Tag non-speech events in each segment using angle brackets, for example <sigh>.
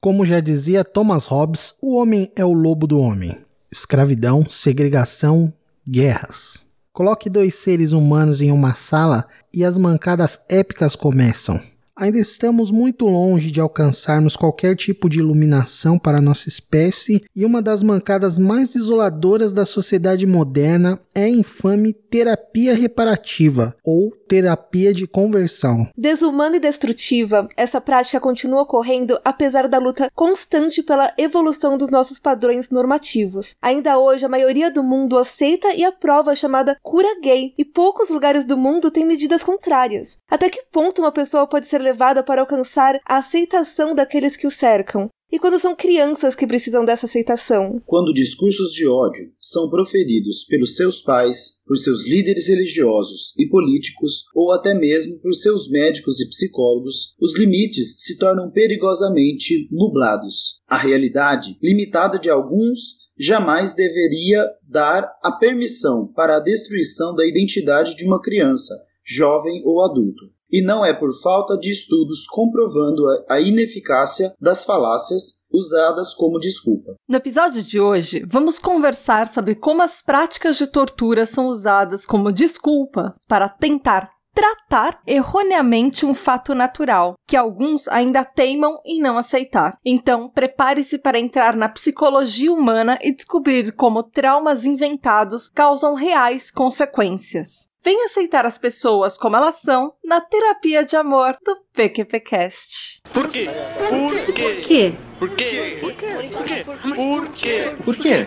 Como já dizia Thomas Hobbes, o homem é o lobo do homem. Escravidão, segregação, guerras. Coloque dois seres humanos em uma sala e as mancadas épicas começam. Ainda estamos muito longe de alcançarmos qualquer tipo de iluminação para nossa espécie, e uma das mancadas mais desoladoras da sociedade moderna é a infame terapia reparativa ou terapia de conversão. Desumana e destrutiva, essa prática continua ocorrendo apesar da luta constante pela evolução dos nossos padrões normativos. Ainda hoje, a maioria do mundo aceita e aprova a chamada cura gay, e poucos lugares do mundo têm medidas contrárias. Até que ponto uma pessoa pode ser levada para alcançar a aceitação daqueles que o cercam. E quando são crianças que precisam dessa aceitação? Quando discursos de ódio são proferidos pelos seus pais, por seus líderes religiosos e políticos, ou até mesmo por seus médicos e psicólogos, os limites se tornam perigosamente nublados. A realidade, limitada de alguns, jamais deveria dar a permissão para a destruição da identidade de uma criança, jovem ou adulto e não é por falta de estudos comprovando a ineficácia das falácias usadas como desculpa. No episódio de hoje, vamos conversar sobre como as práticas de tortura são usadas como desculpa para tentar tratar erroneamente um fato natural, que alguns ainda teimam em não aceitar. Então, prepare-se para entrar na psicologia humana e descobrir como traumas inventados causam reais consequências. Vem aceitar as pessoas como elas são na terapia de amor do PQPcast. Por quê? Por quê? Por quê? Por quê? Por quê? Por quê? Por quê?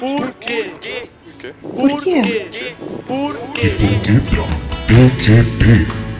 Por quê? Por quê? Por quê? Por quê? PQP.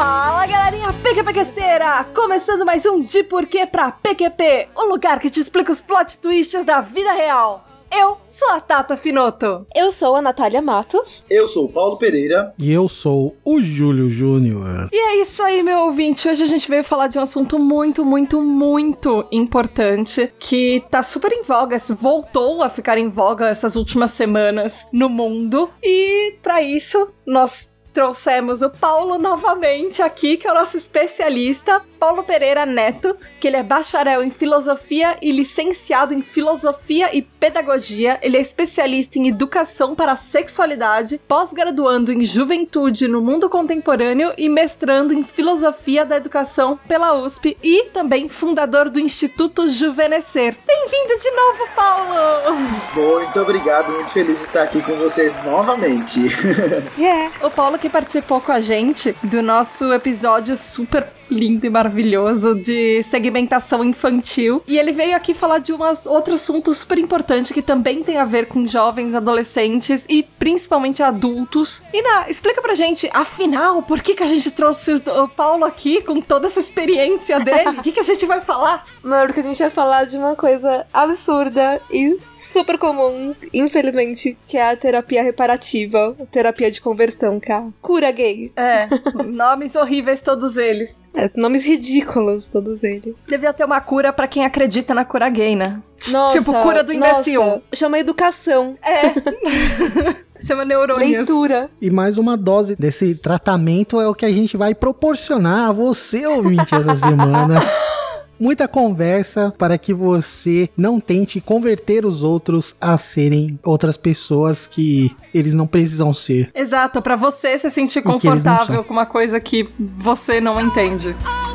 Fala galerinha PQPquesteira! Começando mais um De Porquê pra PQP, o lugar que te explica os plot twists da vida real. Eu sou a Tata Finoto. Eu sou a Natália Matos. Eu sou o Paulo Pereira. E eu sou o Júlio Júnior. E é isso aí, meu ouvinte. Hoje a gente veio falar de um assunto muito, muito, muito importante que tá super em voga, voltou a ficar em voga essas últimas semanas no mundo. E para isso, nós trouxemos o Paulo novamente aqui, que é o nosso especialista, Paulo Pereira Neto, que ele é bacharel em filosofia e licenciado em filosofia e pedagogia. Ele é especialista em educação para a sexualidade, pós-graduando em juventude no mundo contemporâneo e mestrando em filosofia da educação pela USP e também fundador do Instituto Juvenescer. Bem-vindo de novo, Paulo! Muito obrigado, muito feliz de estar aqui com vocês novamente. <laughs> Yeah. O Paulo que participou com a gente do nosso episódio super lindo e maravilhoso de segmentação infantil. E ele veio aqui falar de um outro assunto super importante que também tem a ver com jovens, adolescentes e principalmente adultos. E na, explica pra gente, afinal, por que, que a gente trouxe o Paulo aqui com toda essa experiência dele? O que, que a gente vai falar? <laughs> Mano, porque a gente vai falar de uma coisa absurda e super comum, infelizmente, que é a terapia reparativa, a terapia de conversão, que é a cura gay. É, nomes horríveis todos eles. É, nomes ridículos todos eles. Devia ter uma cura para quem acredita na cura gay, né? Nossa, tipo, cura do imbecil. Nossa, chama educação. É. <laughs> Chama neurônios. Leitura. E mais uma dose desse tratamento é o que a gente vai proporcionar a você, ouvinte, essa semana. <laughs> muita conversa para que você não tente converter os outros a serem outras pessoas que eles não precisam ser. Exato, para você se sentir confortável com uma coisa que você não entende. Bom,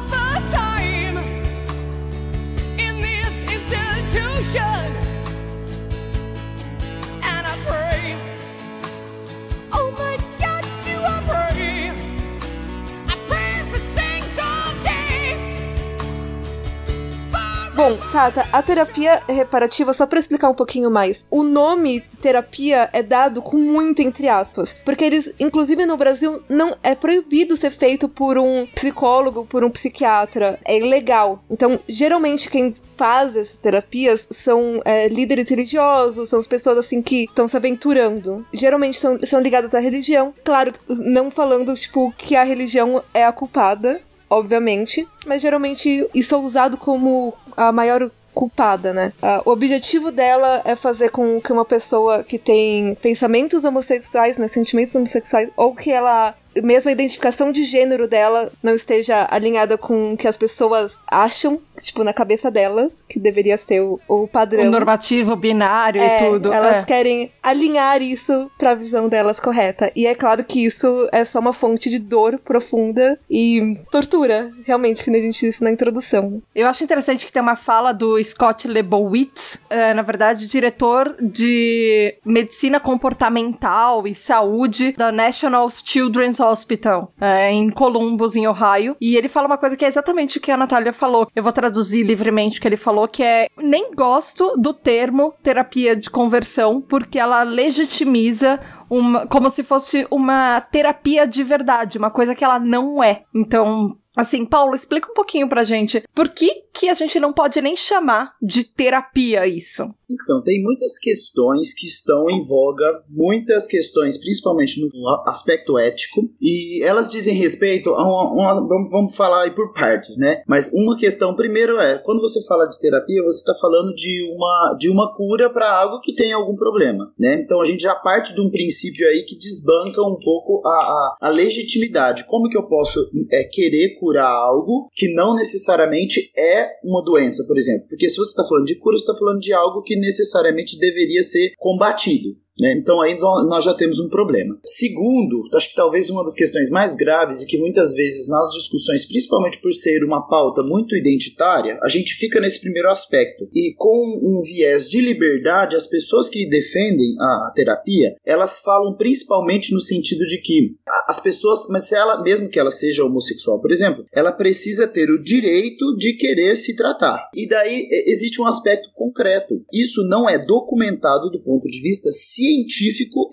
Tata, a terapia reparativa, só para explicar um pouquinho mais, o nome terapia é dado com muito entre aspas, porque eles, inclusive no Brasil, não é proibido ser feito por um psicólogo, por um psiquiatra, é ilegal. Então, geralmente quem faz essas terapias são é, líderes religiosos, são as pessoas assim que estão se aventurando. Geralmente são, são ligadas à religião. Claro, não falando, tipo, que a religião é a culpada, obviamente, mas geralmente isso é usado como a maior culpada, né? Ah, o objetivo dela é fazer com que uma pessoa que tem pensamentos homossexuais, né, sentimentos homossexuais, ou que ela mesmo a identificação de gênero dela não esteja alinhada com o que as pessoas acham, tipo, na cabeça delas, que deveria ser o, o padrão. O normativo, binário É, e tudo. Elas é. querem alinhar isso pra visão delas correta. E é claro que isso é só uma fonte de dor profunda e tortura, realmente, que a gente disse na introdução. Eu acho interessante que tem uma fala do Scott Lebowitz, é, na verdade, diretor de medicina comportamental e saúde da National Children's Hospital, é, em Columbus, em Ohio. E ele fala uma coisa que é exatamente o que a Natália falou. Eu vou traduzir livremente o que ele falou, que é: nem gosto do termo terapia de conversão, porque ela legitimiza uma, como se fosse uma terapia de verdade, uma coisa que ela não é. Então, assim, Paulo, explica um pouquinho pra gente por que que a gente não pode nem chamar de terapia isso. Então, tem muitas questões que estão em voga, muitas questões, principalmente no aspecto ético, e elas dizem respeito a uma. uma- vamos, falar aí por partes, né? Mas uma questão, primeiro, é: quando você fala de terapia, você está falando de uma, de uma cura para algo que tem algum problema, né? Então a gente já parte de um princípio aí que desbanca um pouco a, a, a legitimidade. Como que eu posso é, querer curar algo que não necessariamente é uma doença, por exemplo? Porque se você está falando de cura, você está falando de algo que necessariamente deveria ser combatido. Né? Então aí nó- nós já temos um problema. Segundo, acho que talvez uma das questões mais graves e que muitas vezes nas discussões, principalmente por ser uma pauta muito identitária, a gente fica nesse primeiro aspecto. E com um viés de liberdade, as pessoas que defendem a terapia, elas falam principalmente no sentido de que as pessoas, mas se ela, mesmo que ela seja homossexual, por exemplo, ela precisa ter o direito de querer se tratar. E daí existe um aspecto concreto. Isso não é documentado do ponto de vista científico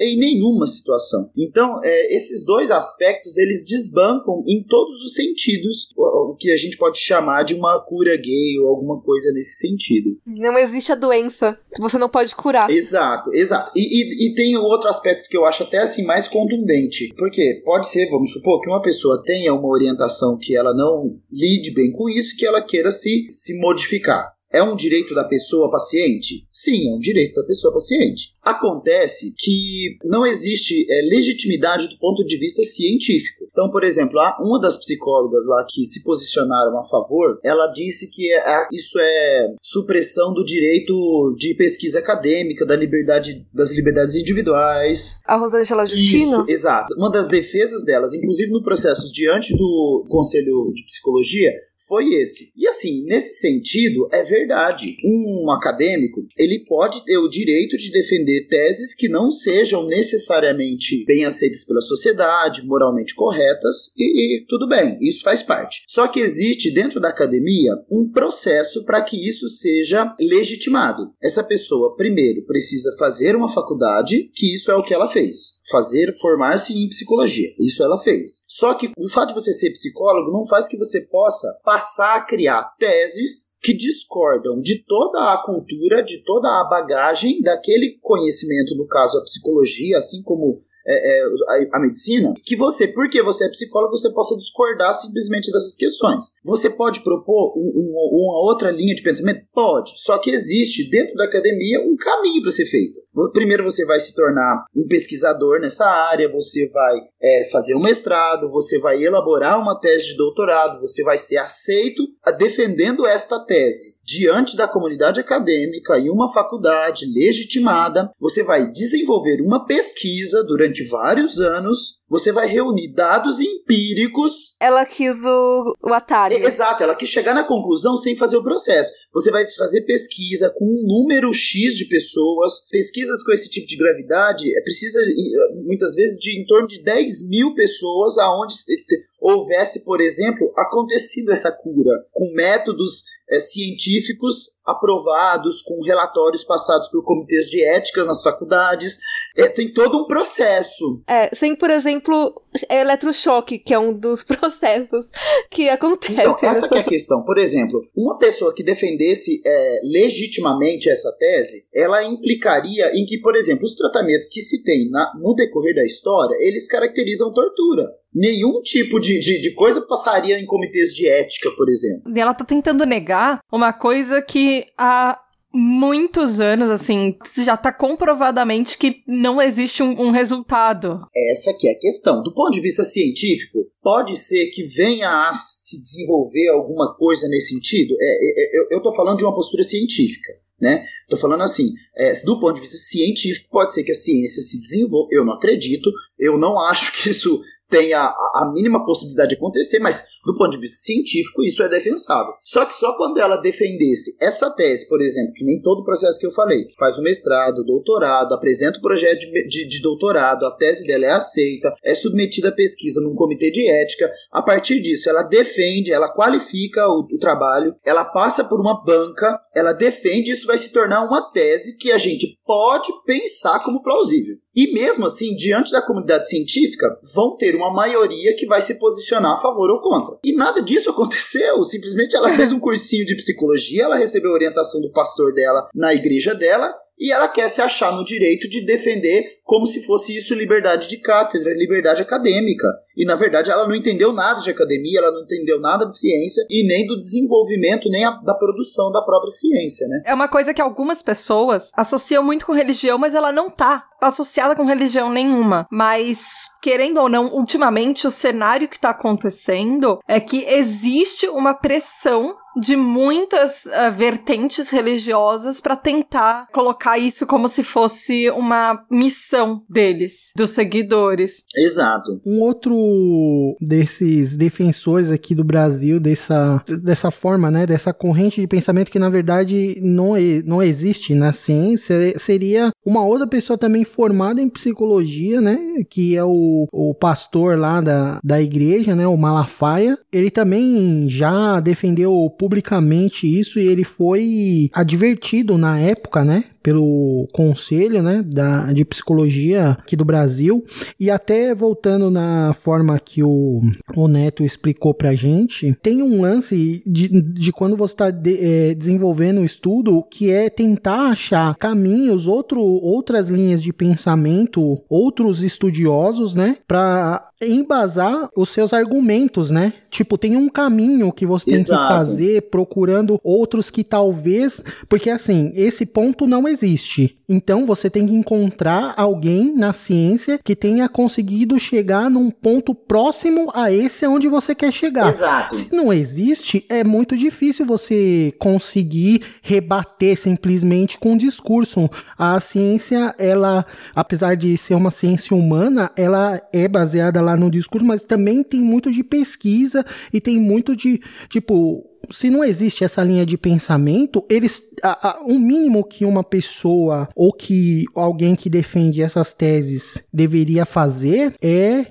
em nenhuma situação. Então, é, esses dois aspectos eles desbancam em todos os sentidos o, o que a gente pode chamar de uma cura gay ou alguma coisa nesse sentido. Não existe a doença que você não pode curar. Exato, exato. E, e, e tem outro aspecto que eu acho até assim mais contundente. Porque pode ser, vamos supor, que uma pessoa tenha uma orientação que ela não lide bem com isso, que ela queira se, se modificar. É um direito da pessoa paciente? Sim, é um direito da pessoa paciente. Acontece que não existe é, legitimidade do ponto de vista científico. Então, por exemplo, uma das psicólogas lá que se posicionaram a favor, ela disse que é- isso é supressão do direito de pesquisa acadêmica, da liberdade, das liberdades individuais, A Rosângela Justino? isso, exato. Uma das defesas delas, inclusive no processo diante do Conselho de Psicologia, foi esse. E assim, nesse sentido, é verdade. Um acadêmico, ele pode ter o direito de defender teses que não sejam necessariamente bem aceitas pela sociedade, moralmente corretas, e, e tudo bem, isso faz parte. Só que existe dentro da academia um processo para que isso seja legitimado. Essa pessoa, primeiro, precisa fazer uma faculdade, que isso é o que ela fez. Fazer, formar-se em psicologia. Isso ela fez. Só que o fato de você ser psicólogo não faz que você possa passar a criar teses que discordam de toda a cultura, de toda a bagagem daquele conhecimento, no caso a psicologia, assim como é, é, a, a medicina, que você, porque você é psicólogo, você possa discordar simplesmente dessas questões. Você pode propor um- um- uma outra linha de pensamento? Pode. Só que existe dentro da academia um caminho para ser feito. Primeiro você vai se tornar um pesquisador nessa área, você vai é, fazer um mestrado, você vai elaborar uma tese de doutorado, você vai ser aceito a- defendendo esta tese diante da comunidade acadêmica e uma faculdade legitimada. Você vai desenvolver uma pesquisa durante vários anos, você vai reunir dados empíricos Ela quis o, o atalho. Exato, ela quis chegar na conclusão sem fazer o processo. Você vai fazer pesquisa com um número X de pessoas, pesquisas com esse tipo de gravidade, é, precisa eh, muitas vezes de em torno de 10 mil pessoas aonde se- se- houvesse, por exemplo, acontecido essa cura, com métodos eh, científicos aprovados, com relatórios passados por comitês de éticas nas faculdades. É, tem todo um processo. É, sem, por exemplo, eletrochoque, que é um dos <laughs> processos que acontece. Então, essa nessa- que é a questão. Por exemplo, uma pessoa que defendesse é, legitimamente essa tese, ela implicaria em que, por exemplo, os tratamentos que se tem na- no decorrer da história, eles caracterizam tortura. Nenhum tipo de, de, de coisa passaria em comitês de ética, por exemplo. E ela tá tentando negar uma coisa que há muitos anos, assim, já tá comprovadamente que não existe um, um resultado. Essa que é a questão. Do ponto de vista científico, pode ser que venha a se desenvolver alguma coisa nesse sentido? É, é, é, eu estou falando de uma postura científica. Né? Tô falando assim, é, do ponto de vista científico, pode ser que a ciência se desenvolva. Eu não acredito, eu não acho que isso tem a, a, mínima possibilidade de acontecer, mas do ponto de vista científico isso é defensável. Só que só quando ela defendesse essa tese, por exemplo, que nem todo o processo que eu falei, faz o mestrado, doutorado, apresenta o projeto de, de, de doutorado, a tese dela é aceita, é submetida à pesquisa num comitê de ética, a partir disso ela defende, ela qualifica o, o trabalho, ela passa por uma banca, ela defende, isso vai se tornar uma tese que a gente pode pensar como plausível. E mesmo assim, diante da comunidade científica, vão ter uma maioria que vai se posicionar a favor ou contra. E nada disso aconteceu. Simplesmente ela fez um cursinho de psicologia, ela recebeu orientação do pastor dela na igreja dela, e ela quer se achar no direito de defender como se fosse isso liberdade de cátedra, liberdade acadêmica. E na verdade ela não entendeu nada de academia, ela não entendeu nada de ciência e nem do desenvolvimento, nem a, da produção da própria ciência, né? É uma coisa que algumas pessoas associam muito com religião, mas ela não tá associada com religião nenhuma. Mas, querendo ou não, ultimamente o cenário que tá acontecendo é que existe uma pressão de muitas uh, vertentes religiosas para tentar colocar isso como se fosse uma missão deles, dos seguidores. Exato. Um outro desses defensores aqui do Brasil dessa, dessa forma, né, dessa corrente de pensamento que na verdade não, não existe na ciência, seria uma outra pessoa também formada em psicologia, né, que é o, o pastor lá da, da igreja, né, o Malafaia. Ele também já defendeu publicamente isso e ele foi advertido na época, né, pelo conselho, né, da, de psicologia aqui do Brasil. E até voltando na forma que o, o Neto explicou pra gente, tem um lance de, de quando você está de, é, desenvolvendo o estudo que é tentar achar caminhos, outro, outras linhas de pensamento, outros estudiosos, né, para embasar os seus argumentos, né? Tipo, tem um caminho que você tem Exato. que fazer procurando outros que talvez, porque assim, esse ponto não existe. Então você tem que encontrar alguém na ciência que tenha conseguido chegar num ponto próximo a esse onde você quer chegar. Exato. Se não existe, é muito difícil você conseguir rebater simplesmente com um discurso. A ciência, ela, apesar de ser uma ciência humana, ela é baseada lá no discurso, mas também tem muito de pesquisa e tem muito de, tipo, se não existe essa linha de pensamento, eles a, a, o mínimo que uma pessoa ou que alguém que defende essas teses deveria fazer é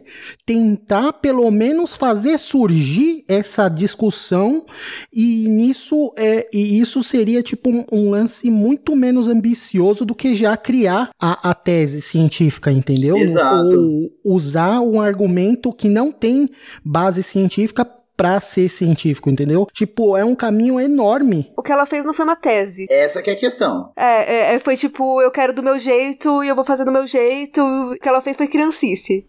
tentar pelo menos fazer surgir essa discussão e nisso é e isso seria tipo um, um lance muito menos ambicioso do que já criar a, a tese científica, entendeu? Exato. Ou usar um argumento que não tem base científica pra ser científico, entendeu? Tipo, é um caminho enorme. O que ela fez não foi uma tese. Essa que é a questão. É, é, é foi tipo, eu quero do meu jeito e eu vou fazer do meu jeito. O que ela fez foi criancice.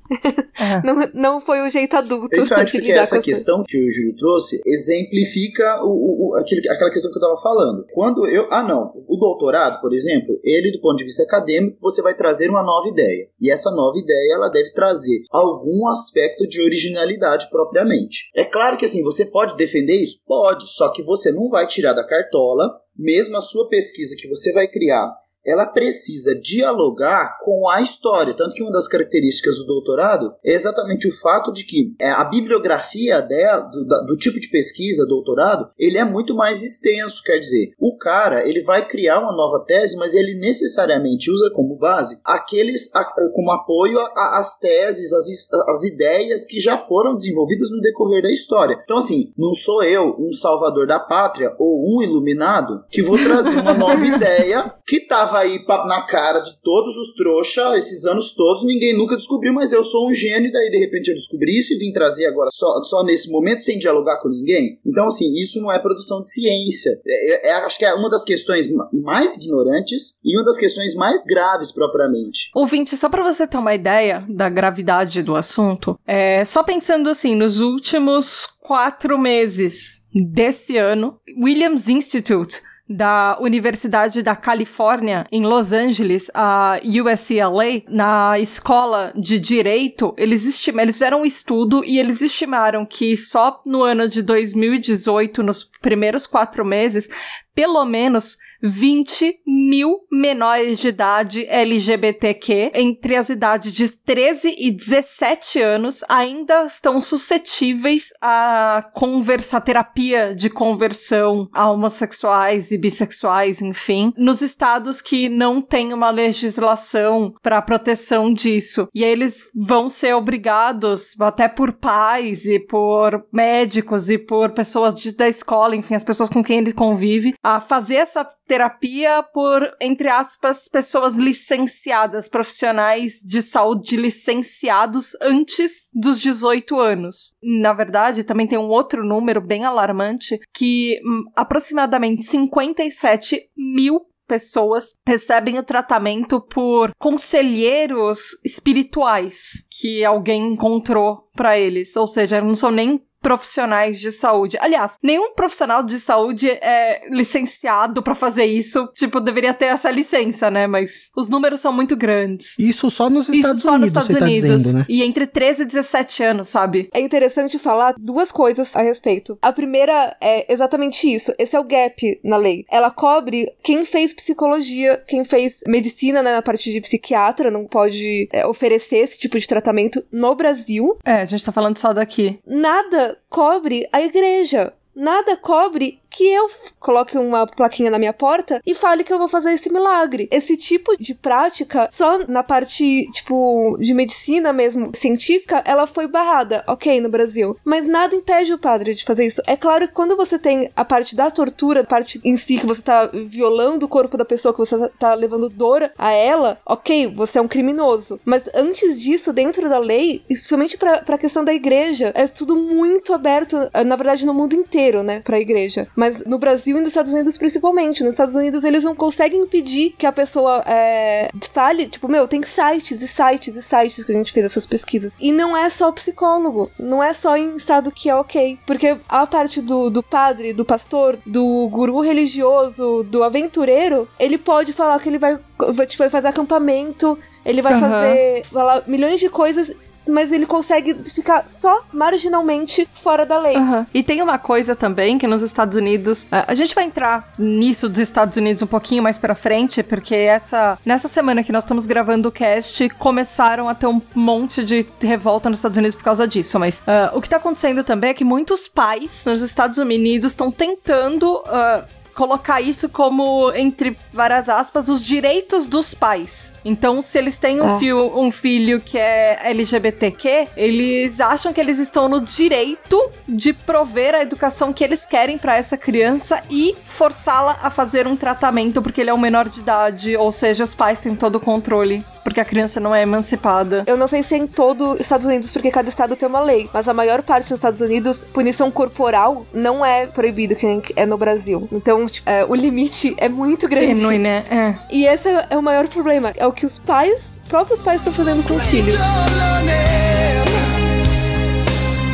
É. <laughs> não, não foi o jeito adulto. Principalmente porque essa questão que o Júlio trouxe exemplifica o, o, aquele, aquela questão que eu tava falando. Quando eu. Ah, não. O doutorado, por exemplo, ele, do ponto de vista acadêmico, você vai trazer uma nova ideia. E essa nova ideia, ela deve trazer algum aspecto de originalidade propriamente. É claro que que assim, você pode defender isso? Pode, só que você não vai tirar da cartola, mesmo a sua pesquisa que você vai criar ela precisa dialogar com a história. Tanto que uma das características do doutorado é exatamente o fato de que é, a bibliografia dela, do, do, tipo de pesquisa, doutorado, ele é muito mais extenso. Quer dizer, o cara ele vai criar uma nova tese, mas ele necessariamente usa como base aqueles a, como apoio às teses, as, as ideias que já foram desenvolvidas no decorrer da história. Então, assim, não sou eu um salvador da pátria ou um iluminado que vou trazer uma nova <laughs> ideia que estava tava aí na cara de todos os trouxa esses anos todos, ninguém nunca descobriu, mas eu sou um gênio, daí de repente eu descobri isso e vim trazer agora só, só nesse momento sem dialogar com ninguém. Então, assim, isso não é produção de ciência. É, é, é acho que é uma das questões mais ignorantes e uma das questões mais graves propriamente. Ouvinte, só para você ter uma ideia da gravidade do assunto, é, só pensando assim, nos últimos quatro meses desse ano, Williams Institute da Universidade da Califórnia, em Los Angeles, a UCLA, na escola de direito, eles, estim eles fizeram um estudo e eles estimaram que só no ano de 2018, nos primeiros quatro meses, pelo menos 20 mil menores de idade LGBTQ entre as idades de 13 e 17 anos ainda estão suscetíveis a conversa, terapia de conversão a homossexuais e bissexuais, enfim, nos estados que não tem uma legislação para proteção disso. E eles vão ser obrigados, até por pais e por médicos e por pessoas de, da escola, enfim, as pessoas com quem ele convive, a fazer essa terapia por, entre aspas, pessoas licenciadas, profissionais de saúde licenciados antes dos 18 anos. Na verdade, também tem um outro número bem alarmante que hum, aproximadamente 57 mil pessoas recebem o tratamento por conselheiros espirituais que alguém encontrou para eles, ou seja, não são nem profissionais de saúde. Aliás, nenhum profissional de saúde é licenciado para fazer isso. Tipo, deveria ter essa licença, né? Mas os números são muito grandes. Isso só nos Isso Estados só nos Unidos, Estados tá Unidos. dizendo, né? E entre 13 e 17 anos, sabe? É interessante falar duas coisas a respeito. A primeira é exatamente isso. Esse é o gap na lei. Ela cobre quem fez psicologia, quem fez medicina né, na parte de psiquiatra, não pode é, oferecer esse tipo de tratamento no Brasil. É, a gente tá falando só daqui. Nada cobre a igreja. Nada cobre que eu coloque uma plaquinha na minha porta e fale que eu vou fazer esse milagre. Esse tipo de prática, só na parte, tipo, de medicina mesmo, científica, ela foi barrada, ok, no Brasil. Mas nada impede o padre de fazer isso. É claro que quando você tem a parte da tortura, a parte em si, que você tá violando o corpo da pessoa, que você tá- levando dor a ela, ok, você é um criminoso. Mas antes disso, dentro da lei, especialmente pra, pra questão da igreja, é tudo muito aberto, na verdade, no mundo inteiro, né, pra igreja. Mas no Brasil e nos Estados Unidos principalmente. Nos Estados Unidos eles não conseguem impedir que a pessoa é, fale, tipo, meu, tem sites e sites e sites que a gente fez essas pesquisas. E não é só psicólogo, não é só em estado que é ok. Porque a parte do, do padre, do pastor, do guru religioso, do aventureiro, ele pode falar que ele vai, vai, tipo, vai fazer acampamento, ele vai Aham. fazer falar milhões de coisas. Mas ele consegue ficar só marginalmente fora da lei. Aham. E tem uma coisa também que nos Estados Unidos, a gente vai entrar nisso dos Estados Unidos um pouquinho mais pra frente, porque essa nessa semana que nós estamos gravando o cast, começaram a ter um monte de revolta nos Estados Unidos por causa disso, mas ah, o que tá acontecendo também é que muitos pais nos Estados Unidos estão tentando ah, colocar isso como, entre várias aspas, os direitos dos pais. Então, se eles têm um, É. fio- um filho que é LGBTQ, eles acham que eles estão no direito de prover a educação que eles querem pra essa criança e forçá-la a fazer um tratamento porque ele é um menor de idade, ou seja, os pais têm todo o controle. Porque a criança não é emancipada. Eu não sei se é em todo os Estados Unidos, porque cada estado tem uma lei. Mas a maior parte dos Estados Unidos, punição corporal não é proibido, que nem é no Brasil. Então, tipo, é, o limite é muito grande. Tênue, né? É. E esse é, é o maior problema. É o que os pais, próprios pais, estão fazendo com os filhos.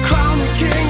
Crown the king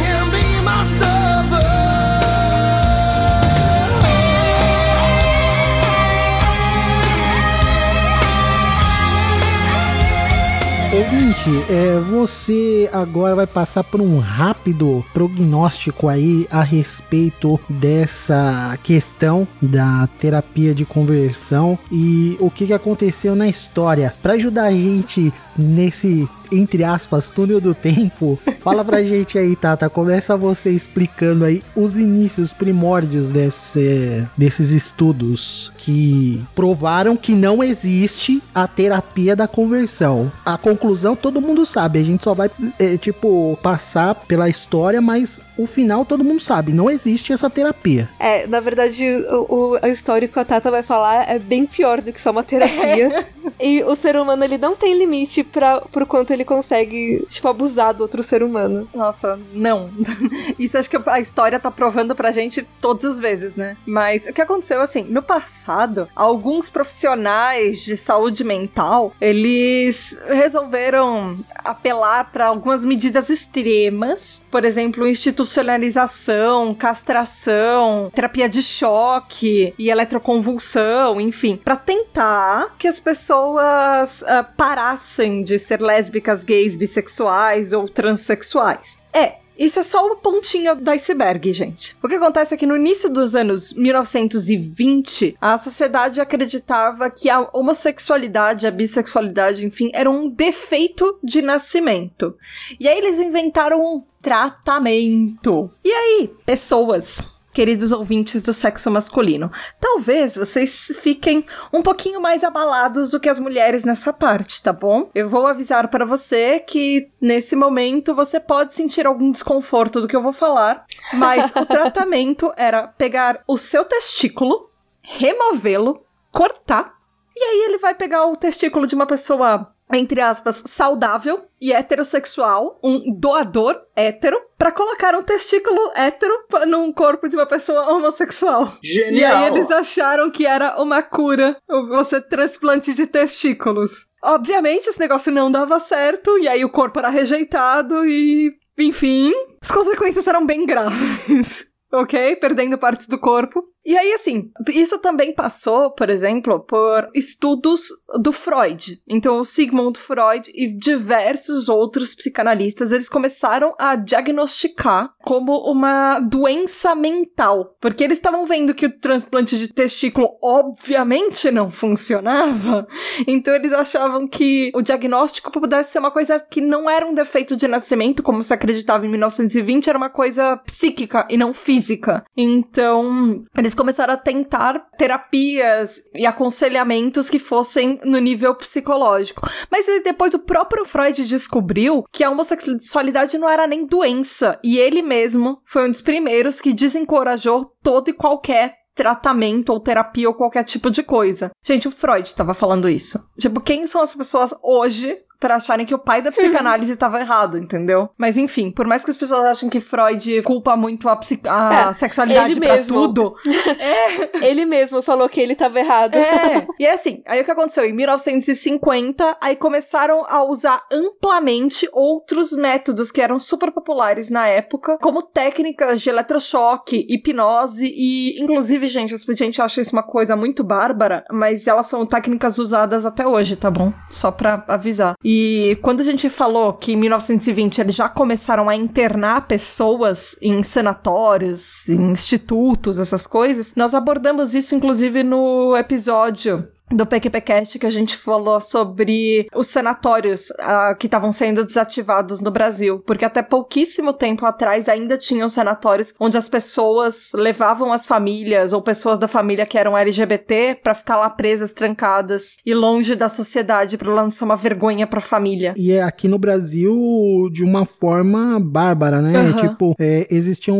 Ouvinte, é, você agora vai passar por um rápido prognóstico aí a respeito dessa questão da terapia de conversão e o que, que aconteceu na história. Para ajudar a gente nesse, entre aspas, túnel do tempo, <laughs> fala pra gente aí, Tata. Começa você explicando aí os inícios primórdios desse, desses estudos que provaram que não existe a terapia da conversão. A conclusão todo mundo sabe, a gente só vai, é, tipo, passar pela história, mas o final todo mundo sabe, não existe essa terapia. É, na verdade, o, o, a história que a Tata vai falar é bem pior do que só uma terapia. <laughs> E o ser humano, ele não tem limite para pro quanto ele consegue, tipo, abusar do outro ser humano. Nossa, não. <laughs> Isso acho que a história tá provando pra gente todas as vezes, né? Mas o que aconteceu, assim, no passado, alguns profissionais de saúde mental, eles resolveram apelar para algumas medidas extremas, por exemplo, institucionalização, castração, terapia de choque e eletroconvulsão, enfim, para tentar que as pessoas uh, parassem de ser lésbicas, gays, bissexuais ou transexuais. É, isso é só uma pontinha do iceberg, gente. O que acontece é que no início dos anos 1920, a sociedade acreditava que a homossexualidade, a bissexualidade, enfim, era um defeito de nascimento. E aí eles inventaram um tratamento. E aí, pessoas queridos ouvintes do sexo masculino. Talvez vocês fiquem um pouquinho mais abalados do que as mulheres nessa parte, tá bom? Eu vou avisar para você que nesse momento você pode sentir algum desconforto do que eu vou falar, mas o <laughs> tratamento era pegar o seu testículo, removê-lo, cortar, e aí ele vai pegar o testículo de uma pessoa entre aspas, saudável e heterossexual, um doador hétero, para colocar um testículo hétero num corpo de uma pessoa homossexual. Genial! E aí eles acharam que era uma cura você transplante de testículos. Obviamente esse negócio não dava certo, e aí o corpo era rejeitado e. Enfim, as consequências eram bem graves. <laughs> ok? Perdendo partes do corpo. E aí, assim, isso também passou, por exemplo, por estudos do Freud. Então, o Sigmund Freud e diversos outros psicanalistas, eles começaram a diagnosticar como uma doença mental. Porque eles estavam vendo que o transplante de testículo, obviamente, não funcionava. Então, eles achavam que o diagnóstico pudesse ser uma coisa que não era um defeito de nascimento, como se acreditava em 1920, era uma coisa psíquica e não física. Então, eles começaram a tentar terapias e aconselhamentos que fossem no nível psicológico. Mas depois o próprio Freud descobriu que a homossexualidade não era nem doença. E ele mesmo foi um dos primeiros que desencorajou todo e qualquer tratamento ou terapia ou qualquer tipo de coisa. Gente, o Freud estava falando isso. Tipo, quem são as pessoas hoje para acharem que o pai da psicanálise estava errado, entendeu? Mas enfim, por mais que as pessoas achem que Freud culpa muito a, a É, sexualidade pra mesmo. tudo. <laughs> é, Ele mesmo falou que ele tava errado. é. E é assim, aí o que aconteceu? Em 1950, aí começaram a usar amplamente outros métodos que eram super populares na época, como técnicas de eletrochoque, hipnose e, inclusive, gente, a gente acha isso uma coisa muito bárbara, mas elas são técnicas usadas até hoje, tá bom? Só pra avisar. E quando a gente falou que em 1920 eles já começaram a internar pessoas em sanatórios, em institutos, essas coisas, nós abordamos isso inclusive no episódio do PQPcast que a gente falou sobre os sanatórios ah, que estavam sendo desativados no Brasil, porque até pouquíssimo tempo atrás ainda tinham sanatórios onde as pessoas levavam as famílias ou pessoas da família que eram LGBT pra ficar lá presas, trancadas e longe da sociedade pra lançar uma vergonha pra família. E é aqui no Brasil de uma forma bárbara, né? Aham. Tipo, é, existiam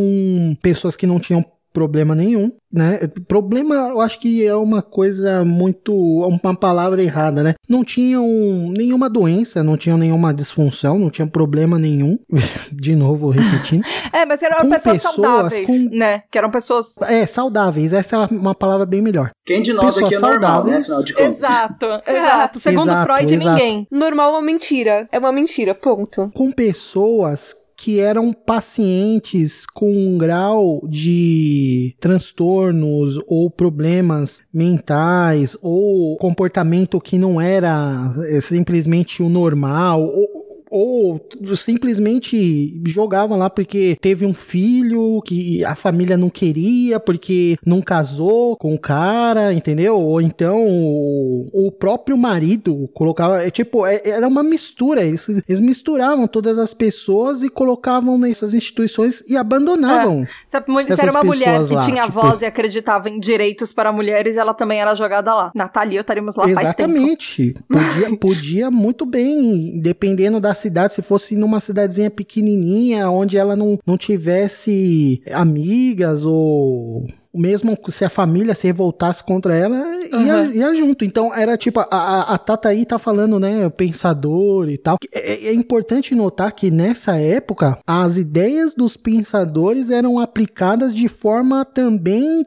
pessoas que não tinham problema nenhum, né? Problema, eu acho que é uma coisa muito, uma palavra errada, né? Não tinham nenhuma doença, não tinham nenhuma disfunção, não tinham problema nenhum. <laughs> De novo, repetindo. <laughs> É, mas eram Com pessoas, pessoas saudáveis, com- né? Que eram pessoas. É, saudáveis, essa é uma palavra bem melhor. Quem de nós Pessoas aqui é normal, né? saudáveis. De contas. Exato, <laughs> exato. Segundo Exato, Freud, exato. ninguém. Normal é uma mentira. É uma mentira, ponto. com pessoas que eram pacientes com um grau de transtornos ou problemas mentais ou comportamento que não era é, simplesmente o normal ou ou simplesmente jogavam lá porque teve um filho que a família não queria porque não casou com o cara, entendeu? Ou então o, próprio marido colocava, é tipo, é- era uma mistura, eles, eles misturavam todas as pessoas e colocavam nessas instituições e abandonavam. Se, a se era uma mulher que lá, tinha tipo- voz e acreditava em direitos para mulheres, ela também era jogada lá. Natália eu estaríamos lá faz tempo. Exatamente. Podia, podia muito bem, dependendo da cidade, se fosse numa cidadezinha pequenininha, onde ela não, não tivesse amigas ou mesmo se a família se revoltasse contra ela, ia, Uhum. ia junto. Então era tipo, a, a, a Tata aí tá falando, né, pensador e tal. É, é importante notar que nessa época, as ideias dos pensadores eram aplicadas de forma também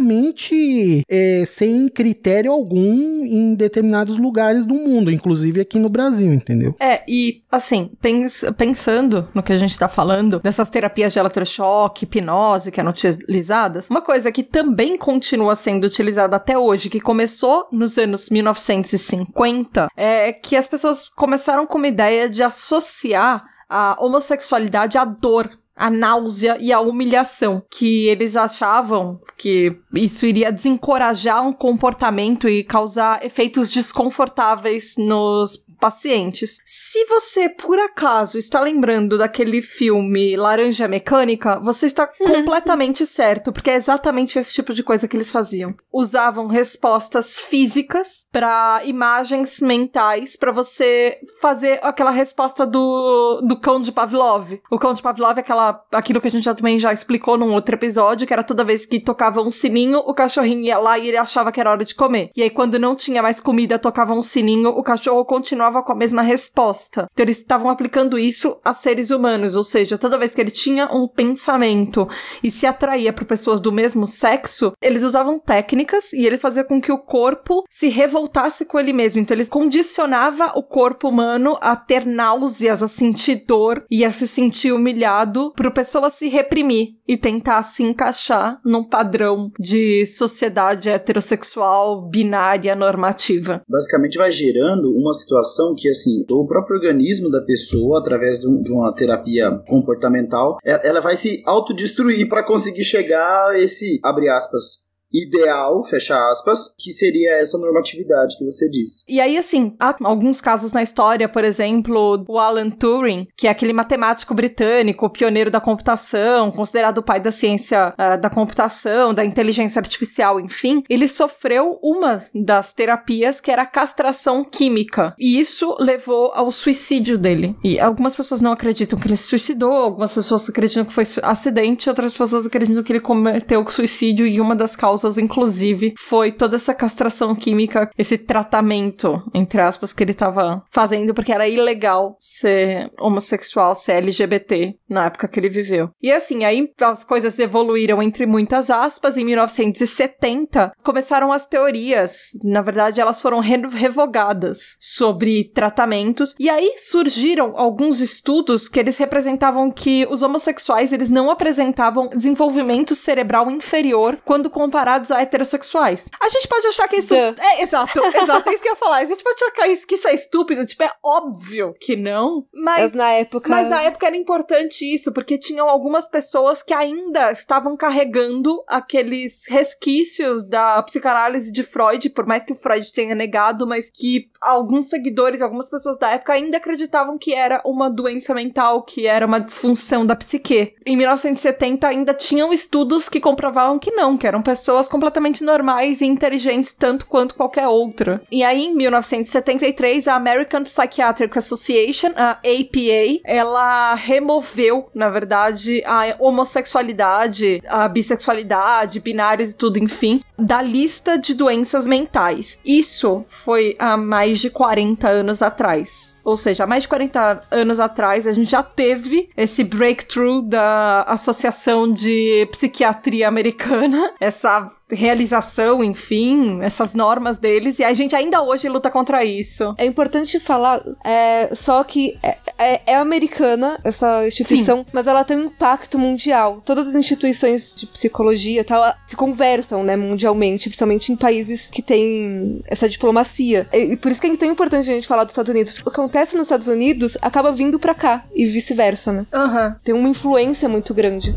totalmente é, sem critério algum em determinados lugares do mundo, inclusive aqui no Brasil, entendeu? É, e assim, pens- pensando no que a gente tá falando, dessas terapias de eletrochoque, hipnose que eram utilizadas, uma coisa que também continua sendo utilizada até hoje, que começou nos anos 1950, é que as pessoas começaram com uma ideia de associar a homossexualidade à dor. A náusea e a humilhação, que eles achavam que isso iria desencorajar um comportamento e causar efeitos desconfortáveis nos pacientes. Se você, por acaso, está lembrando daquele filme Laranja Mecânica, você está <laughs> completamente certo, porque é exatamente esse tipo de coisa que eles faziam. Usavam respostas físicas para imagens mentais para você fazer aquela resposta do, do cão de Pavlov. O cão de Pavlov é aquela, aquilo que a gente já, também já explicou num outro episódio, que era toda vez que tocava um sininho, o cachorrinho ia lá e ele achava que era hora de comer. E aí, quando não tinha mais comida, tocava um sininho, o cachorro continuava com a mesma resposta. Então, eles estavam aplicando isso a seres humanos, ou seja, toda vez que ele tinha um pensamento e se atraía por pessoas do mesmo sexo, eles usavam técnicas e ele fazia com que o corpo se revoltasse com ele mesmo. Então, ele condicionava o corpo humano a ter náuseas, a sentir dor e a se sentir humilhado para a pessoa se reprimir e tentar se encaixar num padrão de sociedade heterossexual binária normativa. basicamente vai gerando uma situação que, assim, o próprio organismo da pessoa, através de um- de uma terapia comportamental, e- ela vai se autodestruir para conseguir chegar a esse, abre aspas, ideal, fecha aspas, que seria essa normatividade que você disse. E aí, assim, há alguns casos na história, por exemplo, o Alan Turing, que é aquele matemático britânico, pioneiro da computação, considerado o pai da ciência ah, da computação, da inteligência artificial, enfim, ele sofreu uma das terapias que era a castração química. E isso levou ao suicídio dele. E algumas pessoas não acreditam que ele se suicidou, algumas pessoas acreditam que foi acidente, outras pessoas acreditam que ele cometeu suicídio e uma das causas, inclusive, foi toda essa castração química, esse tratamento, entre aspas, que ele tava fazendo, porque era ilegal ser homossexual, ser LGBT na época que ele viveu. E assim, aí as coisas evoluíram entre muitas aspas. Em 1970, começaram as teorias. Na verdade, elas foram re- revogadas sobre tratamentos. E aí surgiram alguns estudos que eles representavam que os homossexuais eles não apresentavam desenvolvimento cerebral inferior quando comparados a heterossexuais. A gente pode achar que isso. Duh. É, exato, <laughs> exato. É isso que eu ia falar. A gente pode achar que isso é estúpido. Tipo, é óbvio que não. Mas. Mas na época. Mas na época era importante isso, porque tinham algumas pessoas que ainda estavam carregando aqueles resquícios da psicanálise de Freud, por mais que o Freud tenha negado, mas que alguns seguidores, algumas pessoas da época ainda acreditavam que era uma doença mental, que era uma disfunção da psique. Em 1970 ainda tinham estudos que comprovavam que não, que eram pessoas completamente normais e inteligentes tanto quanto qualquer outra. E aí em 1973 a American Psychiatric Association, a APA, ela removeu, na verdade, a homossexualidade, a bissexualidade, binários e tudo, enfim, da lista de doenças mentais. Isso foi há mais de 40 anos atrás. Ou seja, há mais de 40 anos atrás, a gente já teve esse breakthrough da Associação de Psiquiatria Americana, <laughs> essa realização, enfim, essas normas deles, e a gente ainda hoje luta contra isso. É importante falar, é, só que é, é- é americana essa instituição, mas ela tem um impacto mundial. Todas as instituições de psicologia e tal se conversam, né, mundialmente, principalmente em países que têm essa diplomacia. E, e por isso que é tão importante a gente falar dos Estados Unidos. O que acontece nos Estados Unidos acaba vindo pra cá, e vice-versa, né? Aham. Tem uma influência muito grande.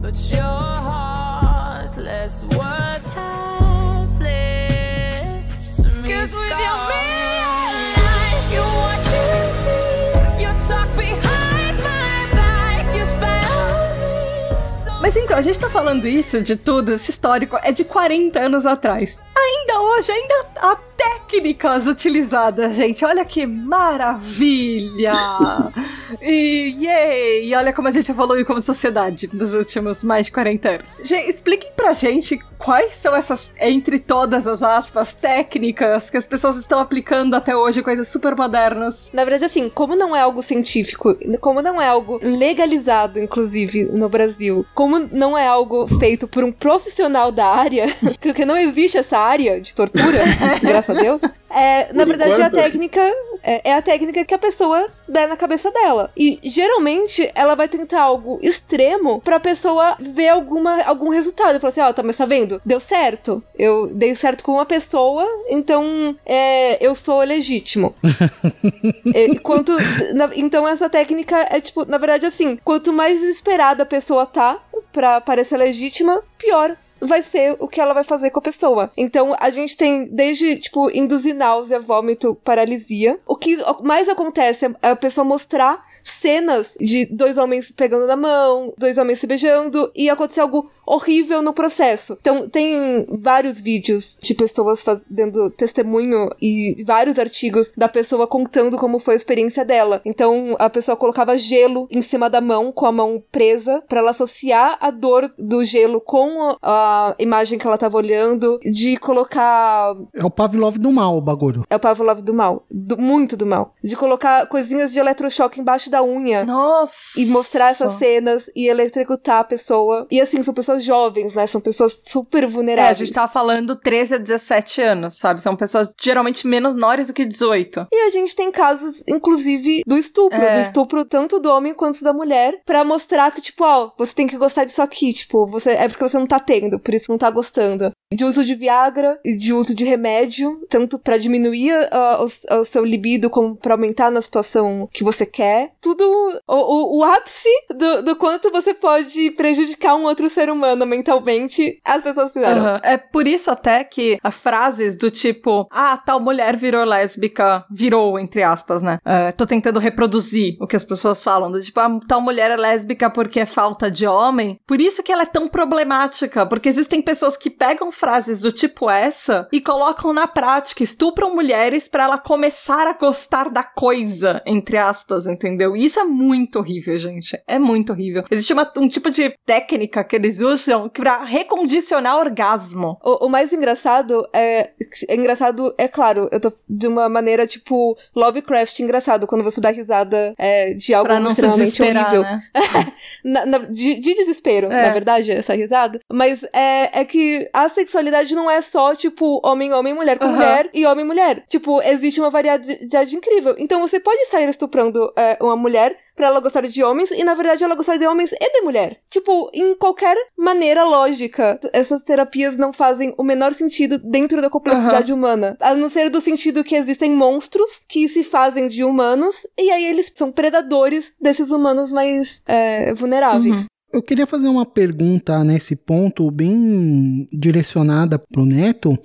But your heartless words have left me Cause with your million eyes you watch me You talk behind my back You spell me. Mas então, a gente tá falando isso de tudo, esse histórico é de 40 anos atrás. Ainda hoje, ainda há técnicas utilizadas, gente. Olha que maravilha! <laughs> e yay! E olha como a gente evoluiu como sociedade nos últimos mais de 40 anos. Gente, expliquem pra gente quais são essas, entre todas as aspas, técnicas que as pessoas estão aplicando até hoje, coisas super modernas. Na verdade, assim, como não é algo científico, como não é algo legalizado, inclusive, no Brasil, como não é algo feito por um profissional da área, <laughs> porque não existe essa área de tortura, <laughs> graças a Deus, é, na verdade, a enquanto. técnica é, é a técnica que a pessoa der na cabeça dela. E geralmente ela vai tentar algo extremo pra pessoa ver alguma, algum resultado. Fala assim: ó, tá, mas tá vendo? Deu certo. Eu dei certo com uma pessoa, então é, eu sou legítimo. É, <laughs> quanto, na- então essa técnica é tipo, na verdade, assim, quanto mais desesperada a pessoa tá pra parecer legítima, pior vai ser o que ela vai fazer com a pessoa. Então, a gente tem desde, tipo, induzir náusea, vômito, paralisia. O que mais acontece é a pessoa mostrar cenas de dois homens pegando na mão, dois homens se beijando e acontecer algo horrível no processo. Então, tem vários vídeos de pessoas fazendo testemunho e vários artigos da pessoa contando como foi a experiência dela. Então, a pessoa colocava gelo em cima da mão, com a mão presa, pra ela associar a dor do gelo com a a imagem que ela tava olhando, de colocar É o Pavlov do mal o bagulho. é o Pavlov do mal. Do- muito do mal. De colocar coisinhas de eletrochoque embaixo da unha. Nossa! E mostrar essas cenas e eletrocutar a pessoa. E assim, são pessoas jovens, né? São pessoas super É, a vulneráveis. gente tava falando 13 a 17 anos, sabe? São pessoas geralmente menores do que 18. E a gente tem casos, inclusive, do estupro. É. Do estupro tanto do homem quanto da mulher. Pra mostrar que, tipo, ó, você tem que gostar disso aqui. Tipo, você é porque você não tá tendo, por isso não tá gostando. De uso de Viagra e de uso de remédio, tanto pra diminuir ah, o, o seu libido como pra aumentar na situação que você quer. Tudo o, o, o ápice do, do quanto você pode prejudicar um outro ser humano mentalmente, as pessoas fizeram. Aham. É por isso até que as frases do tipo, ah, tal mulher virou lésbica, virou, entre aspas, né? É, tô tentando reproduzir o que as pessoas falam, do tipo, ah, tal mulher é lésbica porque é falta de homem. Por isso que ela é tão problemática, porque existem pessoas que pegam frases do tipo essa e colocam na prática, estupram mulheres pra ela começar a gostar da coisa, entre aspas, entendeu? E isso é muito horrível, gente. É muito horrível. Existe uma- um tipo de técnica que eles usam pra recondicionar orgasmo. O, o mais engraçado é. É engraçado, é claro, eu tô de uma maneira tipo Lovecraft engraçado, quando você dá risada é, de algo Pra não extremamente horrível. né? <laughs> Na- na- de, de desespero, É. na verdade, essa risada. Mas é, é que a sexualidade não é só, tipo, homem-homem, mulher com mulher e homem-mulher. Tipo, existe uma variedade incrível. Então você pode sair estuprando é, uma mulher pra ela gostar de homens e, na verdade, ela gostar de homens e de mulher. Tipo, em qualquer maneira lógica, essas terapias não fazem o menor sentido dentro da complexidade humana. A não ser do sentido que existem monstros que se fazem de humanos e aí eles são predadores desses humanos mais é, vulneráveis. Eu queria fazer uma pergunta nesse ponto, bem direcionada pro Neto.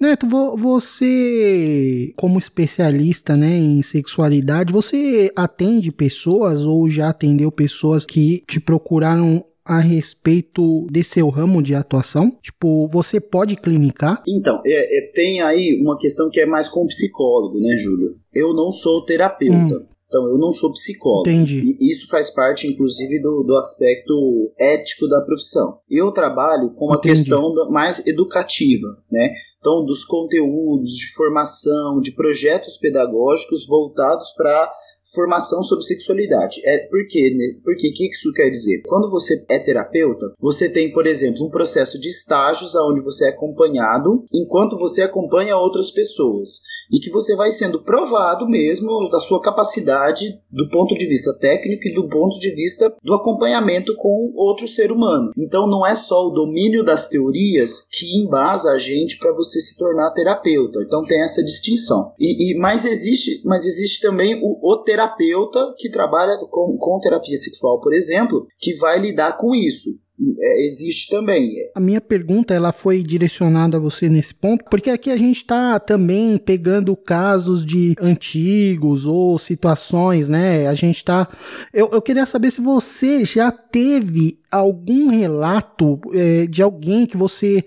Neto, vo- você, como especialista né, em sexualidade, você atende pessoas ou já atendeu pessoas que te procuraram a respeito desse seu ramo de atuação? Tipo, você pode clinicar? Então, é- é- tem aí uma questão que é mais com o psicólogo, né, Júlio? Eu não sou terapeuta. Então, eu não sou psicólogo. Entendi. E isso faz parte, inclusive, do, do aspecto ético da profissão. Eu trabalho com uma Entendi. questão da- mais educativa, né? Então, dos conteúdos de formação, de projetos pedagógicos voltados para formação sobre sexualidade. É por quê? né? Porque que isso quer dizer? Quando você é terapeuta, você tem, por exemplo, um processo de estágios onde você é acompanhado enquanto você acompanha outras pessoas e que você vai sendo provado mesmo da sua capacidade do ponto de vista técnico e do ponto de vista do acompanhamento com outro ser humano. Então não é só o domínio das teorias que embasa a gente para você se tornar terapeuta. Então tem essa distinção. E, e- mas existe, mas existe também o, o terapeuta que trabalha com, com terapia sexual, por exemplo, que vai lidar com isso. É, existe também. A minha pergunta ela foi direcionada a você nesse ponto, porque aqui a gente está também pegando casos de antigos ou situações, né? A gente está. Eu, eu queria saber se você já teve algum relato é, de alguém que você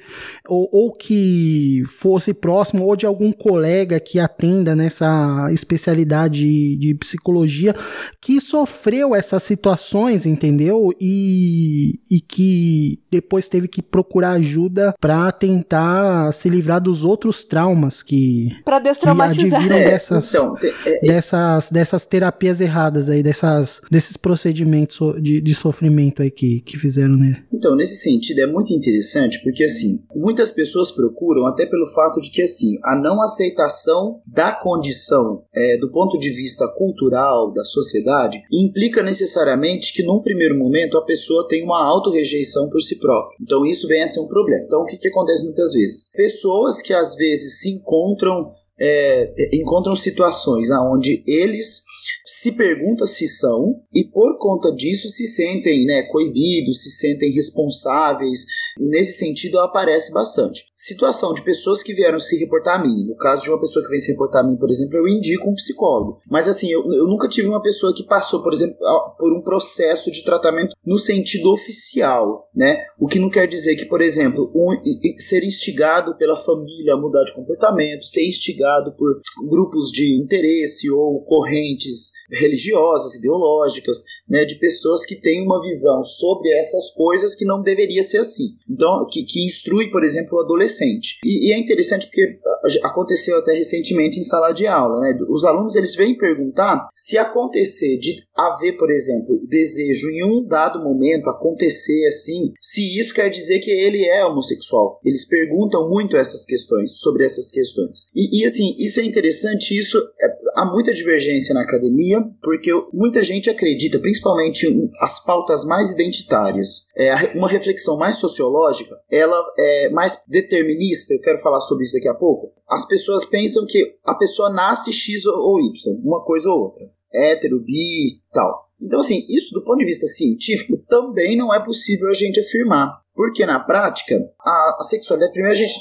ou, ou, que fosse próximo ou de algum colega que atenda nessa especialidade de, psicologia que sofreu essas situações, entendeu? E, e que depois teve que procurar ajuda para tentar se livrar dos outros traumas que, Pra que destraumatizar. adviram É, dessas, então, é- é- dessas, dessas terapias erradas aí, dessas, desses procedimentos de, de sofrimento aí que, que fizeram nele. Então, nesse sentido, é muito interessante porque, assim, muitas pessoas procuram até pelo fato de que, assim, a não aceitação da condição é, do ponto de vista cultural da sociedade implica necessariamente que, num primeiro momento, a pessoa tem uma autorrejeição por si própria. Então, isso vem a ser um problema. Então, o que, que acontece muitas vezes? Pessoas que, às vezes, se encontram, é, encontram situações onde eles se pergunta se são e por conta disso se sentem né, coibidos, se sentem responsáveis. Nesse sentido aparece bastante. Situação de pessoas que vieram se reportar a mim. No caso de uma pessoa que vem se reportar a mim, por exemplo, eu indico um psicólogo. Mas assim, eu, eu nunca tive uma pessoa que passou, por exemplo, por um processo de tratamento no sentido oficial, né? O que não quer dizer que, por exemplo, um- ser instigado pela família a mudar de comportamento, ser instigado por grupos de interesse ou correntes religiosas, ideológicas, né, de pessoas que têm uma visão sobre essas coisas que não deveria ser assim. Então, que, que instrui, por exemplo, o adolescente. E, e é interessante porque aconteceu até recentemente em sala de aula, né? Os alunos eles vêm perguntar se acontecer de haver, por exemplo, desejo em um dado momento acontecer assim, se isso quer dizer que ele é homossexual. Eles perguntam muito essas questões, sobre essas questões. E, e, assim, isso é interessante, isso é- há muita divergência na academia, porque muita gente acredita, principalmente em as pautas mais identitárias, é, uma reflexão mais sociológica, ela é mais determinista, eu quero falar sobre isso daqui a pouco. As pessoas pensam que a pessoa nasce X ou Y, uma coisa ou outra. Hétero, bi, tal. Então, assim, isso do ponto de vista científico também não é possível a gente afirmar. Porque na prática, a, a sexualidade, primeiro a gente,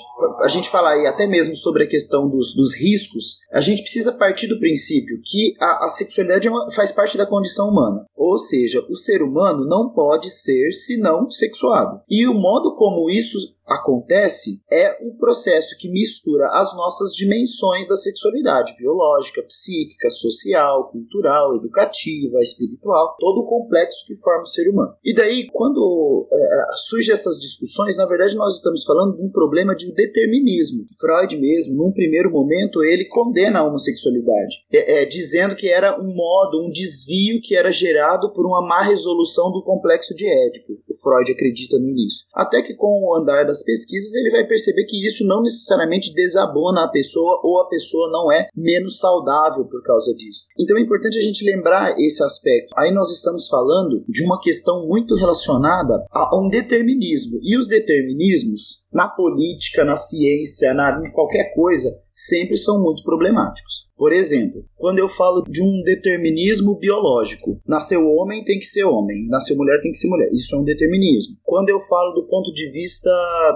a gente fala aí até mesmo sobre a questão dos, dos riscos, a gente precisa partir do princípio que a, a sexualidade é uma- faz parte da condição humana. Ou seja, o ser humano não pode ser senão sexuado. E o modo como isso acontece é um processo que mistura as nossas dimensões da sexualidade, biológica, psíquica, social, cultural, educativa, espiritual, todo o complexo que forma o ser humano. E daí, quando é, surgem essas discussões, na verdade nós estamos falando de um problema de determinismo. Freud mesmo, num primeiro momento, ele condena a homossexualidade, é, é, dizendo que era um modo, um desvio que era gerado por uma má resolução do complexo de Édipo. O Freud acredita no início. Até que com o andar das pesquisas ele vai perceber que isso não necessariamente desabona a pessoa ou a pessoa não é menos saudável por causa disso. Então é importante a gente lembrar esse aspecto. Aí nós estamos falando de uma questão muito relacionada a um determinismo. E os determinismos, na política, na ciência, na, em qualquer coisa, sempre são muito problemáticos. Por exemplo, quando eu falo de um determinismo biológico, nasceu homem tem que ser homem, nasceu mulher tem que ser mulher. Isso é um determinismo. Quando eu falo do ponto de vista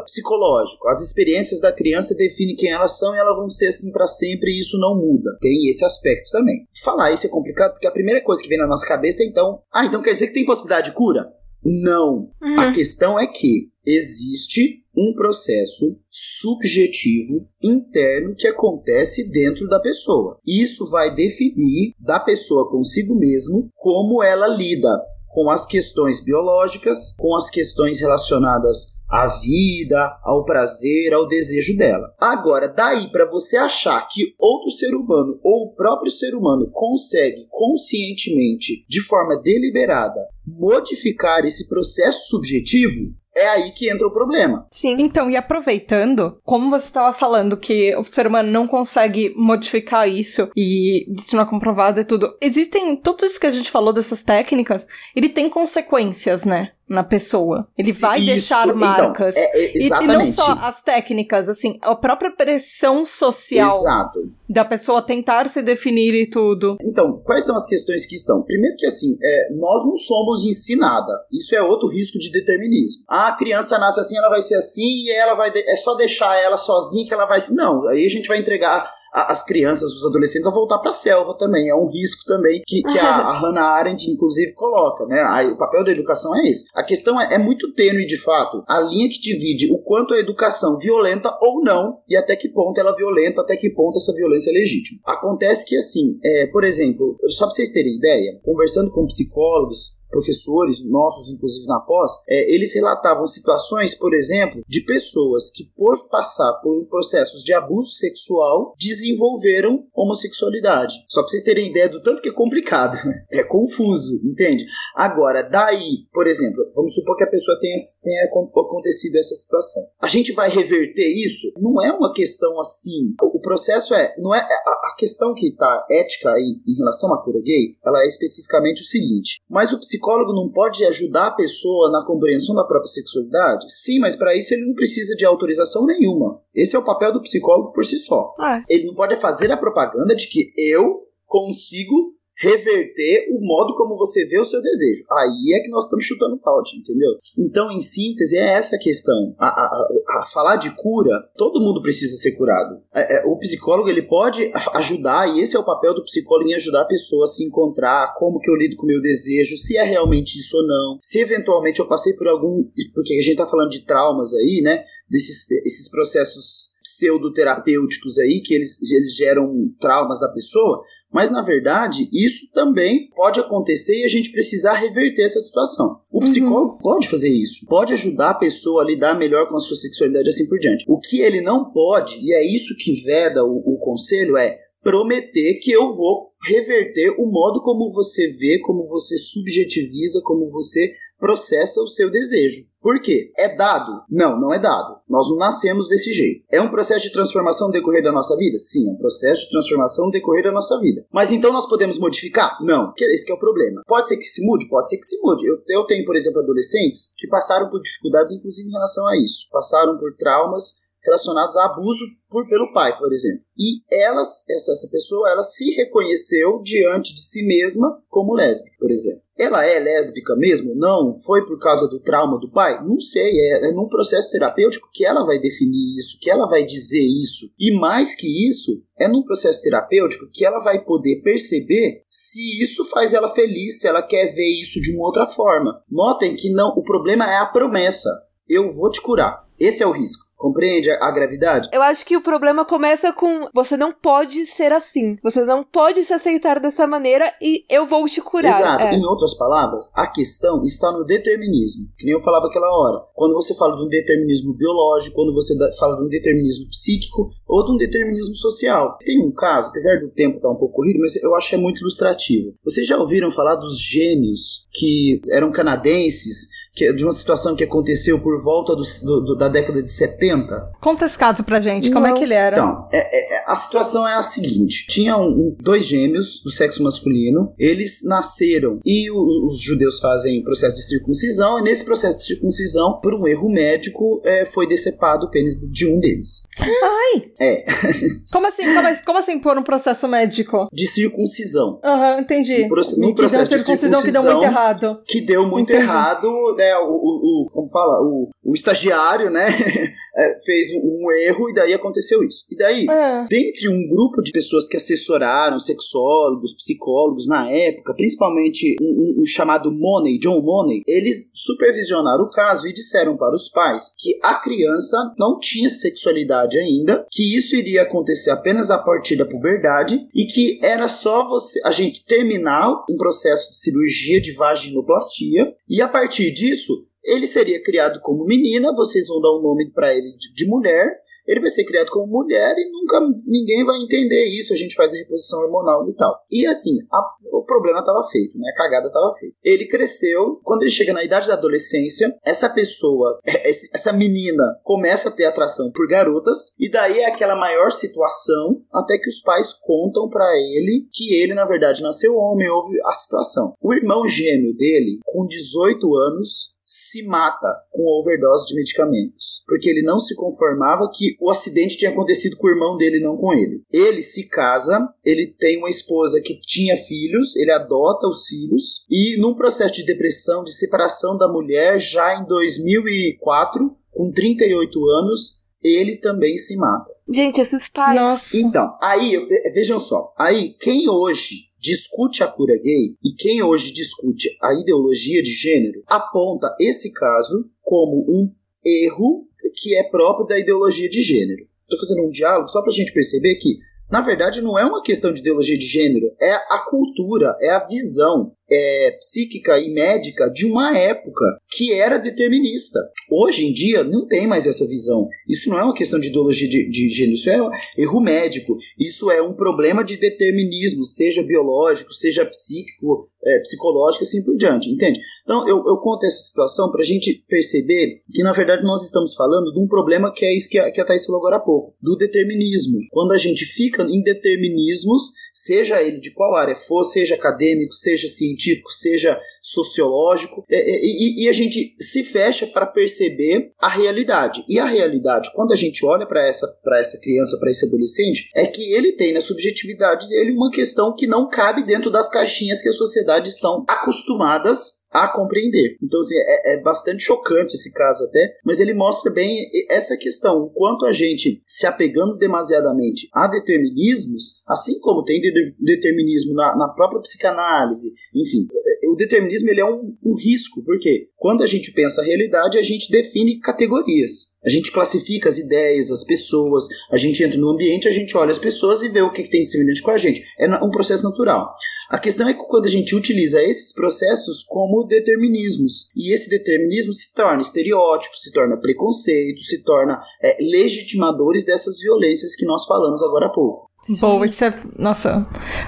psicológico, as experiências da criança definem quem elas são e elas vão ser assim para sempre e isso não muda. Tem esse aspecto também. Falar isso é complicado porque a primeira coisa que vem na nossa cabeça é então, ah, então quer dizer que tem possibilidade de cura? Não. A questão é que existe um processo subjetivo interno que acontece dentro da pessoa. Isso vai definir da pessoa consigo mesmo como ela lida com as questões biológicas, com as questões relacionadas à vida, ao prazer, ao desejo dela. Agora, daí para você achar que outro ser humano ou o próprio ser humano consegue conscientemente, de forma deliberada, modificar esse processo subjetivo, é aí que entra o problema. Sim. Então, e aproveitando, como você estava falando que o ser humano não consegue modificar isso e isso não é comprovado e tudo, existem, tudo isso que a gente falou dessas técnicas, ele tem consequências, né? Na pessoa. Ele Se vai isso- deixar então, marcas. é- é E- e, não só as técnicas, assim, a própria pressão social Exato. da pessoa tentar se definir e tudo. Então, quais são as questões que estão? Primeiro que assim, é, nós não somos ensinada. Isso é outro risco de determinismo. Ah, a criança nasce assim, ela vai ser assim e ela vai é só deixar ela sozinha que ela vai. Não, aí a gente vai entregar a- as crianças, os adolescentes a voltar para a selva também. É um risco também que, que a, a <laughs> Hannah Arendt, inclusive, coloca. Né? Aí, o papel da educação é esse. A questão é, é muito tênue, de fato, a linha que divide o quanto a educação violenta ou não e até que ponto ela é violenta, até que ponto essa violência é legítima. Acontece que, assim, é, por exemplo, só para vocês terem ideia, conversando com psicólogos, professores nossos, inclusive na pós, é, eles relatavam situações, por exemplo, de pessoas que, por passar por processos de abuso sexual, desenvolveram homossexualidade. Só pra vocês terem ideia do tanto que é complicado. É confuso, entende? Agora, daí, por exemplo, vamos supor que a pessoa tenha, tenha acon- acontecido essa situação. A gente vai reverter isso? Não é uma questão assim. O processo é. Não é a, a questão que tá ética aí em relação à cura gay, ela é especificamente o seguinte. Mas o psicólogo não pode ajudar a pessoa na compreensão da própria sexualidade? Sim, mas para isso ele não precisa de autorização nenhuma. Esse é o papel do psicólogo por si só. Ah, Ele não pode fazer a propaganda de que eu consigo reverter o modo como você vê o seu desejo. Aí é que nós estamos chutando pau, entendeu? Então, em síntese, é essa a questão. A, a- a- falar de cura, todo mundo precisa ser curado. É, é, o psicólogo ele pode ajudar, e esse é o papel do psicólogo em ajudar a pessoa a se encontrar, como que eu lido com o meu desejo, se é realmente isso ou não, se eventualmente eu passei por algum. Porque a gente tá falando de traumas aí, né? Desses esses processos pseudoterapêuticos aí, que eles, eles geram traumas da pessoa, mas na verdade isso também pode acontecer e a gente precisar reverter essa situação. O psicólogo pode fazer isso, pode ajudar a pessoa a lidar melhor com a sua sexualidade e assim por diante. O que ele não pode, e é isso que veda o, o conselho, é prometer que eu vou reverter o modo como você vê, como você subjetiviza, como você processa o seu desejo. Por quê? É dado? Não, não é dado. Nós não nascemos desse jeito. É um processo de transformação decorrer da nossa vida? Sim, é um processo de transformação decorrer da nossa vida. Mas então nós podemos modificar? Não, esse é o problema. Pode ser que se mude? Pode ser que se mude. Eu, eu tenho, por exemplo, adolescentes que passaram por dificuldades, inclusive em relação a isso. Passaram por traumas relacionados a abuso por, pelo pai, por exemplo. E elas, essa, essa pessoa, ela se reconheceu diante de si mesma como lésbica, por exemplo. Ela é lésbica mesmo? Não? Foi por causa do trauma do pai? Não sei. É, é num processo terapêutico que ela vai definir isso, que ela vai dizer isso. E mais que isso, é num processo terapêutico que ela vai poder perceber se isso faz ela feliz, se ela quer ver isso de uma outra forma. Notem que não, o problema é a promessa. Eu vou te curar. Esse é o risco. Compreende a, a gravidade? Eu acho que o problema começa com você não pode ser assim. Você não pode se aceitar dessa maneira e eu vou te curar. Exato. É. Em outras palavras, a questão está no determinismo. Que nem eu falava aquela hora. Quando você fala de um determinismo biológico, quando você fala de um determinismo psíquico ou de um determinismo social. Tem um caso, apesar do tempo estar um pouco corrido, mas eu acho que é muito ilustrativo. Vocês já ouviram falar dos gêmeos que eram canadenses, que, de uma situação que aconteceu por volta do- do- da década de 70? Conta esse caso pra gente, como é Não. que ele era? Então, é- é- é- a situação é a seguinte: tinham um- dois gêmeos do sexo masculino, eles nasceram e o- os judeus fazem o processo de circuncisão, e nesse processo de circuncisão, por um erro médico, é, foi decepado o pênis de um deles. Ai! É, <laughs> Como assim? Como, assim- como assim pôr um processo médico? de circuncisão. Aham, entendi. No proce- no E que deu processo de circuncisão que deu circuncisão, muito errado. Que deu muito Entendi. errado, né? O, o- o- como fala? O, o estagiário, né? <laughs> é, fez um, erro e daí aconteceu isso. E daí, Ah, dentre um grupo de pessoas que assessoraram, sexólogos, psicólogos na época, principalmente um, um- um chamado Money, John Money, eles supervisionaram o caso e disseram para os pais que a criança não tinha sexualidade ainda, que isso iria acontecer apenas a partir da puberdade e que era só você a gente terminar um processo de cirurgia de vaginoplastia e a partir disso ele seria criado como menina, vocês vão dar um nome para ele de, de mulher ele vai ser criado como mulher e nunca ninguém vai entender isso. A gente faz a reposição hormonal e tal. E assim, a- o problema estava feito, né? A cagada estava feita. Ele cresceu, quando ele chega na idade da adolescência, essa pessoa, esse- essa menina, começa a ter atração por garotas, e daí é aquela maior situação, até que os pais contam pra ele que ele, na verdade, nasceu homem, houve a situação. O irmão gêmeo dele, com 18 anos, se mata com overdose de medicamentos, porque ele não se conformava que o acidente tinha acontecido com o irmão dele, não com ele. Ele se casa, ele tem uma esposa que tinha filhos, ele adota os filhos e num processo de depressão, de separação da mulher, já em 2004, com 38 anos, ele também se mata. Gente, esses pais. Nossa. Então, aí, eh, vejam só, aí quem hoje discute a cura gay e quem hoje discute a ideologia de gênero aponta esse caso como um erro que é próprio da ideologia de gênero. Estou fazendo um diálogo só para a gente perceber que, na verdade, não é uma questão de ideologia de gênero, é a cultura, é a visão é, psíquica e médica de uma época que era determinista. Hoje em dia não tem mais essa visão. Isso não é uma questão de ideologia de, de gênero, isso é um erro médico. Isso é um problema de determinismo, seja biológico, seja psíquico, é, psicológico, assim por diante, entende? Então eu, eu conto essa situação para a gente perceber que na verdade nós estamos falando de um problema que é isso que a, que a Thais falou agora há pouco, do determinismo. Quando a gente fica em determinismos, seja ele de qual área for, seja acadêmico, seja científico, seja sociológico, é, é, e, e a gente se fecha para perceber a realidade. E a realidade, quando a gente olha para essa, pra essa criança, para esse adolescente, é que ele tem na subjetividade dele uma questão que não cabe dentro das caixinhas que a sociedade estão acostumadas a compreender. Então, assim, é, é, bastante chocante esse caso até, mas ele mostra bem essa questão, o quanto a gente se apegando demasiadamente a determinismos, assim como tem de determinismo na, na própria psicanálise, enfim, o determinismo ele é um, um risco, porque quando a gente pensa a realidade, a gente define categorias. A gente classifica as ideias, as pessoas, a gente entra no ambiente, a gente olha as pessoas e vê o que, que tem de semelhante com a gente. É um processo natural. A questão é que quando a gente utiliza esses processos como determinismos, e esse determinismo se torna estereótipo, se torna preconceito, se torna é, legitimadores dessas violências que nós falamos agora há pouco. Boa, isso é. Nossa.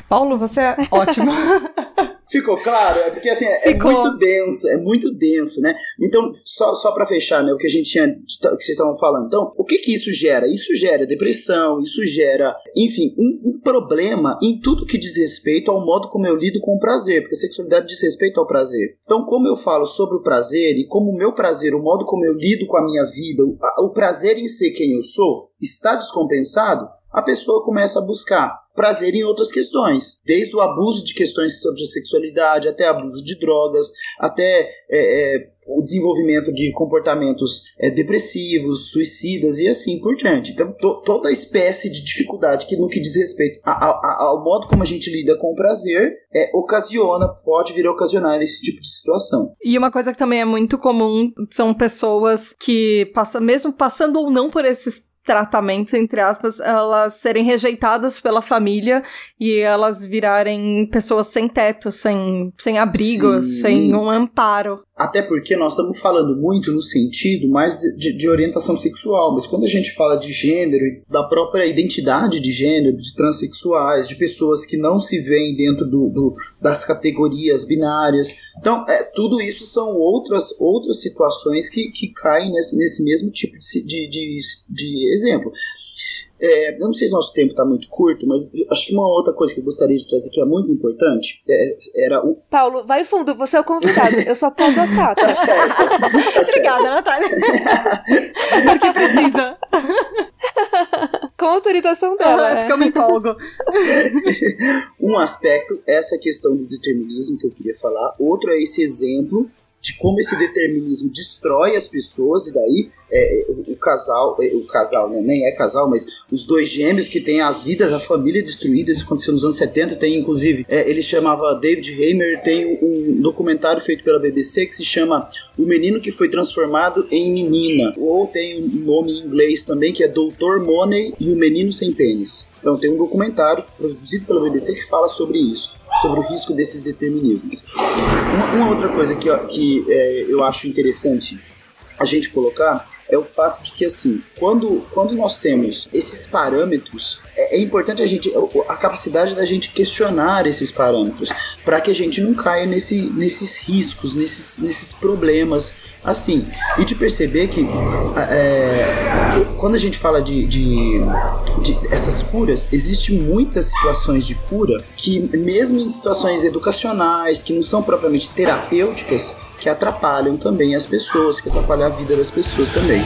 Paulo, você é ótimo. <laughs> Ficou claro? É porque assim, é, é muito denso, é muito denso, né? Então, só, só para fechar, né, o que a gente tinha, que vocês estavam falando. Então, o que que isso gera? Isso gera depressão, isso gera, enfim, um, um problema em tudo que diz respeito ao modo como eu lido com o prazer, porque a sexualidade diz respeito ao prazer. Então, como eu falo sobre o prazer e como o meu prazer, o modo como eu lido com a minha vida, o, a- o prazer em ser quem eu sou, está descompensado, a pessoa começa a buscar prazer em outras questões, desde o abuso de questões sobre a sexualidade, até abuso de drogas, até é, é, o desenvolvimento de comportamentos é, depressivos, suicidas e assim por diante. Então, to- toda espécie de dificuldade que no que diz respeito a- a- a- ao modo como a gente lida com o prazer é, ocasiona, pode vir a ocasionar esse tipo de situação. E uma coisa que também é muito comum são pessoas que, passa, mesmo passando ou não por esses tratamentos, entre aspas, elas serem rejeitadas pela família e elas virarem pessoas sem teto, sem, sem abrigo, Sim. sem um amparo. Até porque nós estamos falando muito no sentido mais de, de- orientação sexual, mas quando a gente fala de gênero e da própria identidade de gênero, de transexuais, de pessoas que não se veem dentro do, do- das categorias binárias, então é, tudo isso são outras, outras situações que, que caem nesse, nesse mesmo tipo de, de, de, de exemplo. É, eu não sei se nosso tempo está muito curto, mas acho que uma outra coisa que eu gostaria de trazer que é muito importante é- era o. Paulo, vai fundo, você é o convidado. Eu só posso atar, Tá tá? certo. Tá <laughs> certo. Obrigada, Natália. <laughs> Porque precisa. Com autorização dela. Porque é. eu me empolgo. <laughs> Um aspecto é essa questão do determinismo que eu queria falar, outro é esse exemplo de como esse determinismo destrói as pessoas, e daí é, é, o, o casal, é, o casal, né, nem é casal, mas os dois gêmeos que têm as vidas, a família destruída, isso aconteceu nos anos 70, tem inclusive, é, ele chamava David Hamer, tem um documentário feito pela BBC que se chama O Menino que Foi Transformado em Menina, ou tem um nome em inglês também que é Doutor Money e o Menino Sem Pênis. Então tem um documentário produzido pela BBC que fala sobre isso, sobre o risco desses determinismos. Uma, uma outra coisa que, eu- que é, eu acho interessante a gente colocar é o fato de que assim, quando, quando nós temos esses parâmetros, é, é importante a gente a capacidade da gente questionar esses parâmetros para que a gente não caia nesse, nesses riscos, nesses, nesses problemas assim. E de perceber que é, quando a gente fala de, de, de essas curas, existem muitas situações de cura que mesmo em situações educacionais que não são propriamente terapêuticas que atrapalham também as pessoas, que atrapalham a vida das pessoas também.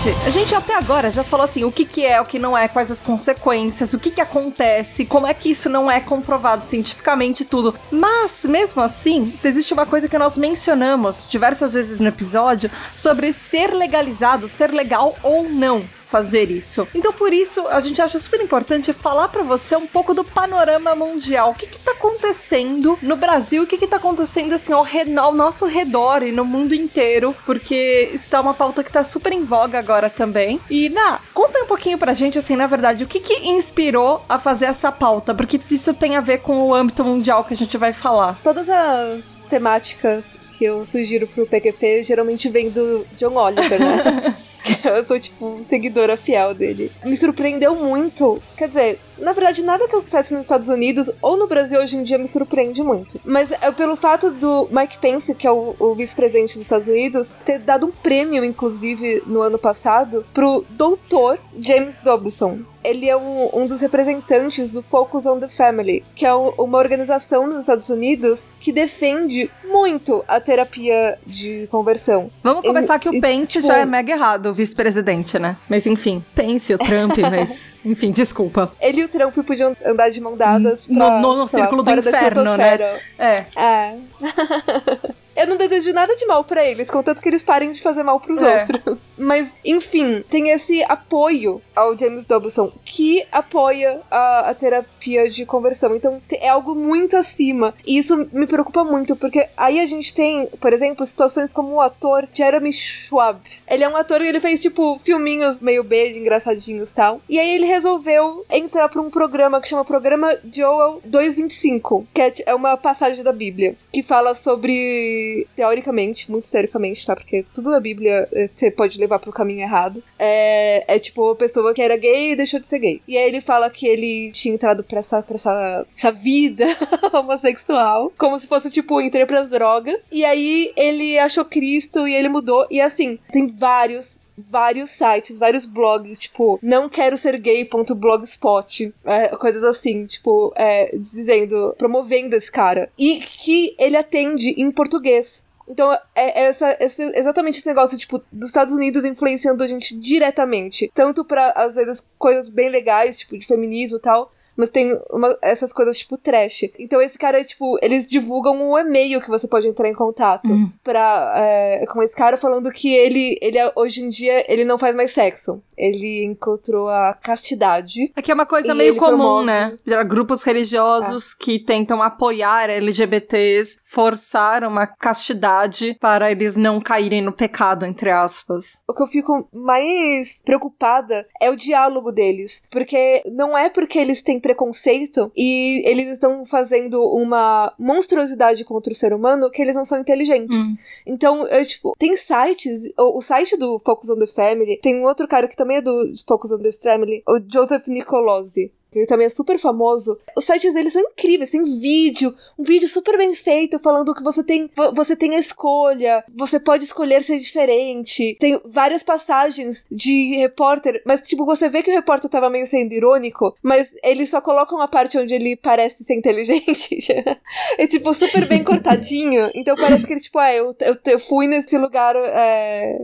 Ouvinte, a gente até agora já falou assim, o que que é, o que não é, quais as consequências, o que que acontece, como é que isso não é comprovado cientificamente tudo. Mas, mesmo assim, existe uma coisa que nós mencionamos diversas vezes no episódio sobre ser legalizado, ser legal ou não fazer isso. Então, por isso, a gente acha super importante falar pra você um pouco do panorama mundial. O que que tá acontecendo no Brasil? O que que tá acontecendo, assim, ao, ao nosso redor e no mundo inteiro? Porque isso tá uma pauta que tá super em voga agora também. E, Na, conta um pouquinho pra gente, assim, na verdade, o que que inspirou a fazer essa pauta? Porque isso tem a ver com o âmbito mundial que a gente vai falar. Todas as temáticas que eu sugiro pro PQP geralmente vem do John Oliver, né? <laughs> <laughs> eu sou, tipo, seguidora fiel dele. Me surpreendeu muito. Quer dizer, na verdade, nada que acontece nos Estados Unidos ou no Brasil hoje em dia me surpreende muito. Mas é pelo fato do Mike Pence, que é o, o vice-presidente dos Estados Unidos, ter dado um prêmio, inclusive, no ano passado, pro doutor James Dobson. Ele é um, um dos representantes do Focus on the Family, que é um- uma organização nos Estados Unidos que defende muito a terapia de conversão. Vamos começar que o e, Pence tipo- já é mega errado, o vice-presidente, né? Mas enfim, Pence, o Trump, <laughs> mas enfim, desculpa. Ele e o Trump podiam andar de mão dadas pra, No- no lá, círculo do fora da inferno, né? É. É. <laughs> Eu não desejo nada de mal pra eles, contanto que eles parem de fazer mal pros É. outros. <laughs> Mas, enfim, tem esse apoio ao James Dobson que apoia a, a terapia de conversão. Então, é algo muito acima. E isso me preocupa muito, porque aí a gente tem, por exemplo, situações como o ator Jeremy Schwab. Ele é um ator que ele fez, tipo, filminhos meio beijo, engraçadinhos e tal. E aí ele resolveu entrar pra um programa que chama Programa Joel 225, que é, é uma passagem da Bíblia, que fala sobre, teoricamente, muito teoricamente, tá? Porque tudo da Bíblia eh, você pode levar pro caminho errado. É, é tipo uma pessoa que era gay e deixou de ser gay. E aí ele fala que ele tinha entrado pra essa, pra essa, essa vida <laughs> homossexual, como se fosse, tipo, entrei pras drogas. E aí ele achou Cristo e ele mudou. E assim, tem vários vários sites, vários blogs, tipo, não quero ser gay.blogspot, é, coisas assim, tipo, é, dizendo, promovendo esse cara. E que ele atende em português. Então, é essa, esse, exatamente esse negócio, tipo, dos Estados Unidos influenciando a gente diretamente. Tanto pra, às vezes, coisas bem legais, tipo, de feminismo e tal, mas tem uma- essas coisas tipo trash. Então esse cara, tipo, eles divulgam um e-mail que você pode entrar em contato Hum. pra, é, com esse cara falando que ele, ele é- hoje em dia ele não faz mais sexo. Ele encontrou a castidade. Aqui é uma coisa meio comum, promove- né? Grupos religiosos que tentam apoiar LGBTs, forçar uma castidade para eles não caírem no pecado, entre aspas. O que eu fico mais preocupada é o diálogo deles. Porque não é porque eles têm preconceito e eles estão fazendo uma monstruosidade contra o ser humano que eles não são inteligentes. Hum. Então, eu, tipo, tem sites, o, o site do Focus on the Family, tem um outro cara que também é do Focus on the Family, o Joseph Nicolosi. Ele também é super famoso. Os sites deles são incríveis. Tem vídeo, um vídeo super bem feito, falando que você tem, vo- você tem a escolha, você pode escolher ser diferente. Tem várias passagens de repórter, mas tipo, você vê que o repórter tava meio sendo irônico, mas eles só colocam a parte onde ele parece ser inteligente. <laughs> é tipo, super bem cortadinho. Então parece que ele, tipo, ah, eu, eu, eu fui nesse lugar, é,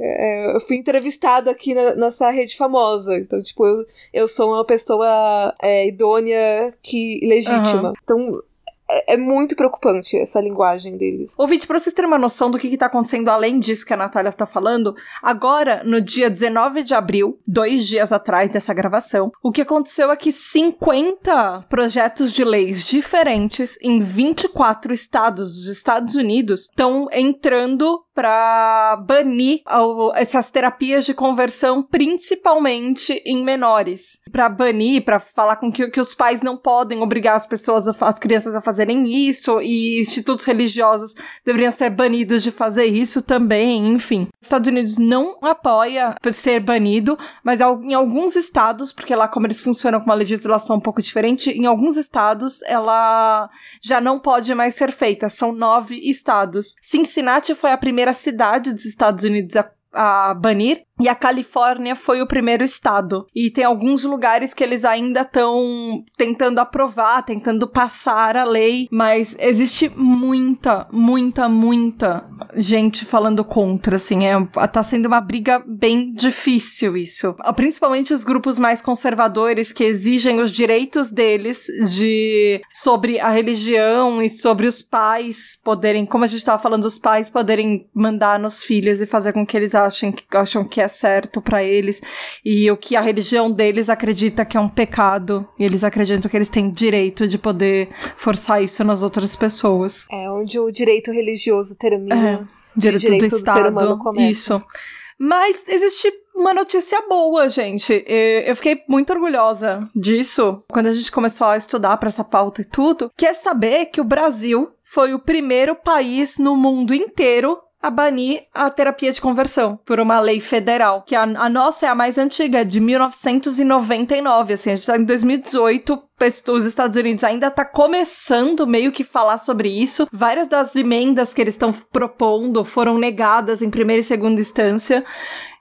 é, eu fui entrevistado aqui na- nessa rede famosa. Então, tipo, eu, eu sou uma pessoa é, idônea que legítima. Aham. Então, é, é muito preocupante essa linguagem deles. Ouvinte, pra vocês terem uma noção do que, que tá acontecendo além disso que a Natália tá falando, agora, no dia 19 de abril, dois dias atrás dessa gravação, o que aconteceu é que 50 projetos de leis diferentes em 24 estados dos Estados Unidos estão entrando pra banir essas terapias de conversão, principalmente em menores. Pra banir, pra falar com que, que os pais não podem obrigar as pessoas, as crianças a fazerem isso, e institutos religiosos deveriam ser banidos de fazer isso também, enfim. Os Estados Unidos não apoia ser banido, mas em alguns estados, porque lá como eles funcionam com uma legislação um pouco diferente, em alguns estados ela já não pode mais ser feita. São nove estados. Cincinnati foi a primeira primeira cidade dos Estados Unidos a, a banir. E a Califórnia foi o primeiro estado. E tem alguns lugares que eles ainda estão tentando aprovar, tentando passar a lei, mas existe muita, muita, muita gente falando contra, assim, é, tá sendo uma briga bem difícil isso. Principalmente os grupos mais conservadores que exigem os direitos deles de sobre a religião e sobre os pais poderem, como a gente tava falando, os pais poderem mandar nos filhos e fazer com que eles achem que acham que é certo pra eles e o que a religião deles acredita que é um pecado e eles acreditam que eles têm direito de poder forçar isso nas outras pessoas. É onde o direito religioso termina. Direito, direito do do Estado. começa. Isso. Mas existe uma notícia boa, gente. Eu fiquei muito orgulhosa disso quando a gente começou a estudar pra essa pauta e tudo. Que é saber que o Brasil foi o primeiro país no mundo inteiro a banir a terapia de conversão por uma lei federal, que a, a nossa é a mais antiga, de 1999, assim, a gente tá em 2018, os Estados Unidos ainda tá começando meio que falar sobre isso. Várias das emendas que eles estão propondo foram negadas em primeira e segunda instância.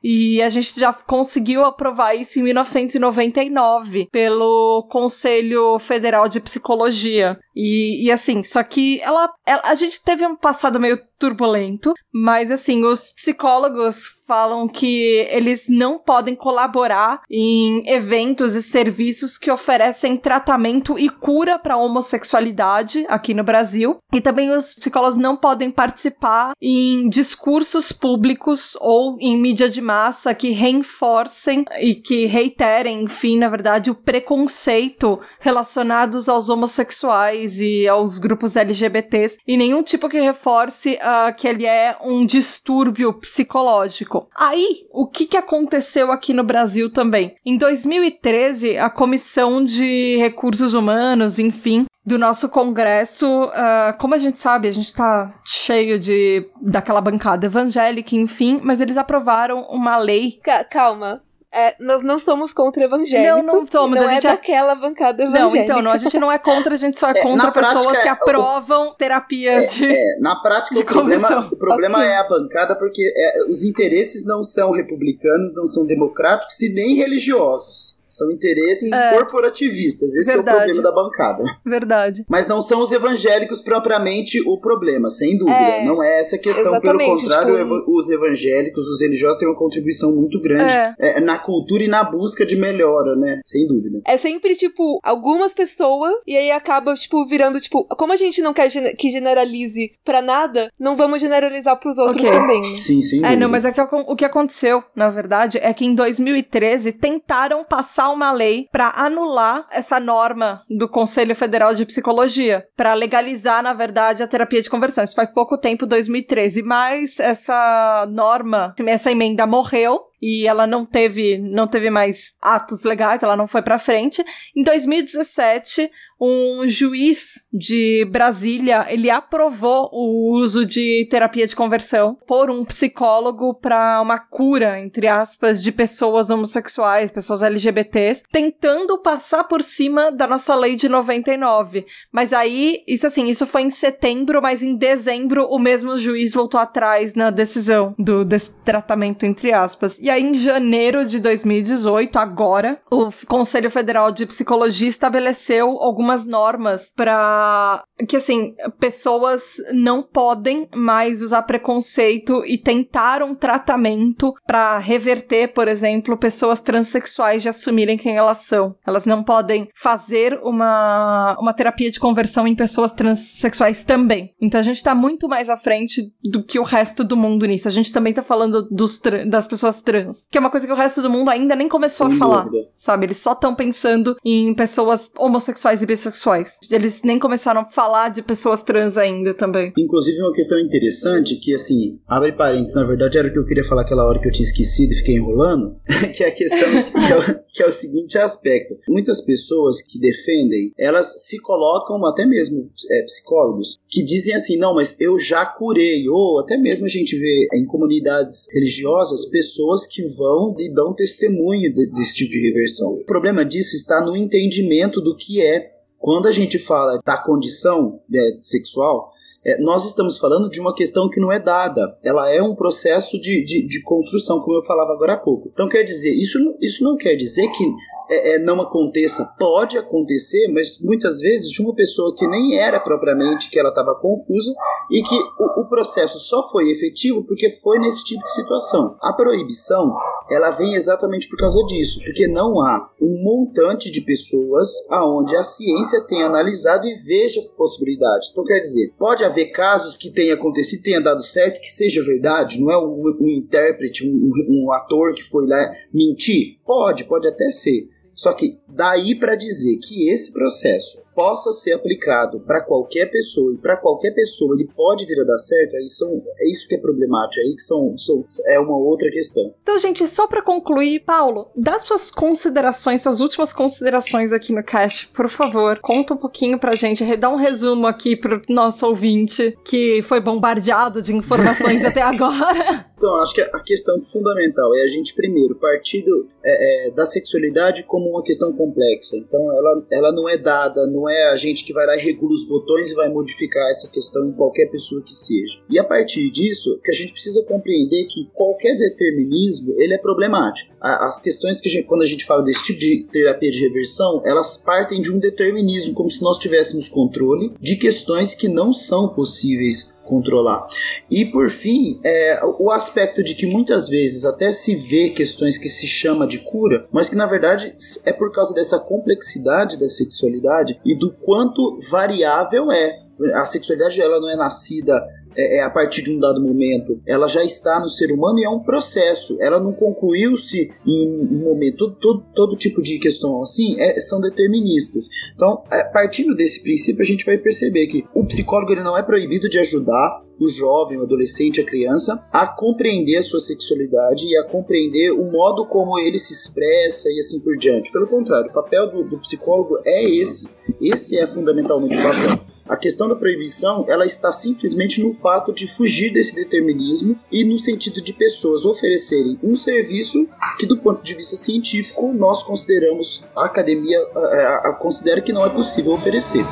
E a gente já conseguiu aprovar isso em 1999 pelo Conselho Federal de Psicologia. E, e assim, só que ela, ela- A gente teve um passado meio turbulento, mas assim, os psicólogos falam que eles não podem colaborar em eventos e serviços que oferecem tratamento e cura para homossexualidade aqui no Brasil. E também os psicólogos não podem participar em discursos públicos ou em mídia de massa que reforcem e que reiterem, enfim, na verdade, o preconceito relacionados aos homossexuais e aos grupos LGBTs e nenhum tipo que reforce ah, que ele é um distúrbio psicológico. Aí, o que, que aconteceu aqui no Brasil também? Em 2013, a Comissão de Recursos Humanos, enfim, do nosso Congresso, ah, como a gente sabe, a gente tá cheio de daquela bancada evangélica, enfim, mas eles aprovaram uma lei. Ca- calma. É, nós não somos contra evangélicos. Não, não somos, Não a é gente é- daquela bancada Não, evangélica. então, não, a gente não é contra, a gente só é É, contra na pessoas prática, que é- aprovam terapias de. É, na prática, De o problema, conversão. o problema Ok. é a bancada porque é, os interesses não são republicanos, não são democráticos e nem religiosos. São interesses É. corporativistas. Esse é o Verdade. problema da bancada. Verdade. Mas não são os evangélicos propriamente o problema, sem dúvida. É, não é essa a questão. exatamente, Pelo contrário, tipo- os evangélicos, os religiosos têm uma contribuição muito grande É. é, na cultura e na busca de melhora, né? Sem dúvida. É sempre, tipo, algumas pessoas, e aí acaba, tipo, virando, tipo, como a gente não quer que generalize pra nada, não vamos generalizar pros outros Ok. também. né? Sim, dúvida. É, não, mas é que o que aconteceu, na verdade, é que em 2013 tentaram passar uma lei pra anular essa norma do Conselho Federal de Psicologia, pra legalizar, na verdade, a terapia de conversão. Isso faz pouco tempo, 2013, mas essa norma, essa emenda morreu. E ela não teve, não teve mais atos legais, ela não foi pra frente. Em 2017, um juiz de Brasília, ele aprovou o uso de terapia de conversão por um psicólogo para uma cura, entre aspas, de pessoas homossexuais, pessoas LGBTs, tentando passar por cima da nossa lei de 99. Mas aí, isso assim, isso foi em setembro, mas em dezembro o mesmo juiz voltou atrás na decisão do desse tratamento, entre aspas. E aí, em janeiro de 2018, agora, o Conselho Federal de Psicologia estabeleceu algumas normas para que assim, pessoas não podem mais usar preconceito e tentar um tratamento para reverter, por exemplo, pessoas transexuais de assumirem quem elas são. Elas não podem fazer uma, uma terapia de conversão em pessoas transexuais também. Então a gente tá muito mais à frente do que o resto do mundo nisso. A gente também tá falando dos das pessoas trans, que é uma coisa que o resto do mundo ainda nem começou Sem a falar. dúvida. Sabe, eles só estão pensando em pessoas homossexuais e bissexuais. Eles nem começaram a falar de pessoas trans ainda também. Inclusive, uma questão interessante que, assim, abre parênteses, na verdade era o que eu queria falar aquela hora que eu tinha esquecido e fiquei enrolando, <laughs> que é a questão que é, o, que é o seguinte aspecto. Muitas pessoas que defendem, elas se colocam, até mesmo é, psicólogos, que dizem assim, não, mas eu já curei, ou até mesmo a gente vê em comunidades religiosas pessoas que vão e dão testemunho de- desse tipo de reversão. O problema disso está no entendimento do que é quando a gente fala da condição né, sexual, é, nós estamos falando de uma questão que não é dada. Ela é um processo de, de, de construção, como eu falava agora há pouco. Então, quer dizer, isso, isso não quer dizer que é, é, não aconteça. Pode acontecer, mas muitas vezes de uma pessoa que nem era propriamente, que ela estava confusa e que o, o processo só foi efetivo porque foi nesse tipo de situação. A proibição, ela vem exatamente por causa disso, porque não há um montante de pessoas aonde a ciência tem analisado e veja possibilidade. Então, quer dizer, pode haver casos que tenha acontecido, tenha dado certo, que seja verdade, não é um, um intérprete, um, um ator que foi lá mentir? Pode, pode até ser. Só que daí para dizer que esse processo possa ser aplicado para qualquer pessoa e para qualquer pessoa ele pode vir a dar certo, aí são, é isso que é problemático, aí que são, são é uma outra questão. Então, gente, só pra concluir, Paulo, dá suas considerações, suas últimas considerações aqui no cast, por favor. Conta um pouquinho pra gente, dá um resumo aqui pro nosso ouvinte que foi bombardeado de informações <laughs> até agora. Então, acho que a questão fundamental é a gente, primeiro, partir do, é, é, da sexualidade como uma questão complexa. Então, ela, ela não é dada, não é a gente que vai lá e regula os botões e vai modificar essa questão em qualquer pessoa que seja. E a partir disso, que a gente precisa compreender que qualquer determinismo, ele é problemático. As questões que a gente, quando a gente fala desse tipo de terapia de reversão, elas partem de um determinismo, como se nós tivéssemos controle de questões que não são possíveis controlar. E por fim, é, o aspecto de que muitas vezes até se vê questões que se chama de cura, mas que na verdade é por causa dessa complexidade da sexualidade e do quanto variável é. A sexualidade ela não é nascida é, é a partir de um dado momento, ela já está no ser humano e é um processo. Ela não concluiu-se em um momento. Todo, todo, tipo de questão assim é- são deterministas. Então, é, partindo desse princípio, a gente vai perceber que o psicólogo ele não é proibido de ajudar o jovem, o adolescente, a criança a compreender a sua sexualidade e a compreender o modo como ele se expressa e assim por diante. Pelo contrário, o papel do, do psicólogo é esse. Esse é fundamentalmente o papel. A questão da proibição, ela está simplesmente no fato de fugir desse determinismo e no sentido de pessoas oferecerem um serviço que, do ponto de vista científico, nós consideramos, a academia a, a- a- considera que não é possível oferecer.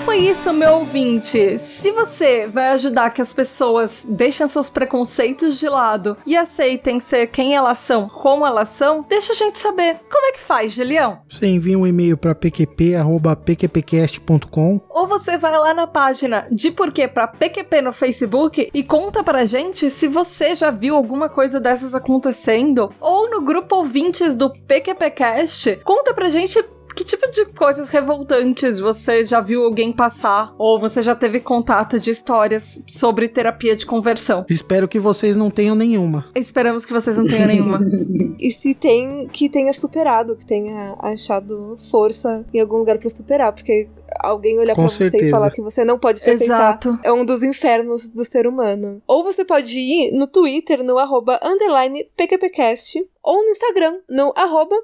Foi isso, meu ouvinte. Se você vai ajudar que as pessoas deixem seus preconceitos de lado e aceitem ser quem elas são, como elas são, deixa a gente saber. Como é que faz, Julião? Você envia um e-mail para pqp.pqpcast.com Ou você vai lá na página de Porquê pra PQP no Facebook e conta pra gente se você já viu alguma coisa dessas acontecendo. Ou no grupo ouvintes do PQPcast, conta pra gente que tipo de coisas revoltantes você já viu alguém passar ou você já teve contato de histórias sobre terapia de conversão. Espero que vocês não tenham nenhuma. Esperamos que vocês não tenham nenhuma. <laughs> E se tem, que tenha superado, que tenha achado força em algum lugar pra superar, porque alguém olhar Com pra você e certeza. falar que você não pode se aceitar Exato. é um dos infernos do ser humano. Ou você pode ir no Twitter, no arroba underline PQPcast, ou no Instagram, no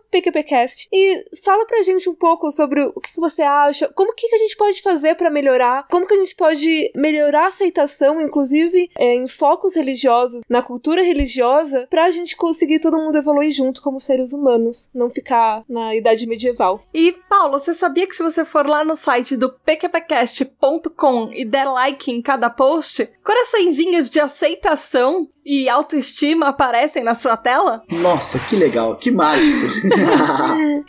PQPcast, e fala pra gente um pouco sobre o que, você acha, como que, que a gente pode fazer pra melhorar, como que a gente pode melhorar a aceitação, inclusive é, em focos religiosos, na cultura religiosa, pra gente conseguir todo mundo evoluir junto como seres humanos, não ficar na idade medieval. E, Paulo, você sabia que se você for lá no site do pqpcast.com e der like em cada post, coraçõezinhos de aceitação e autoestima aparecem na sua tela? Nossa, que legal, que mágico. <laughs>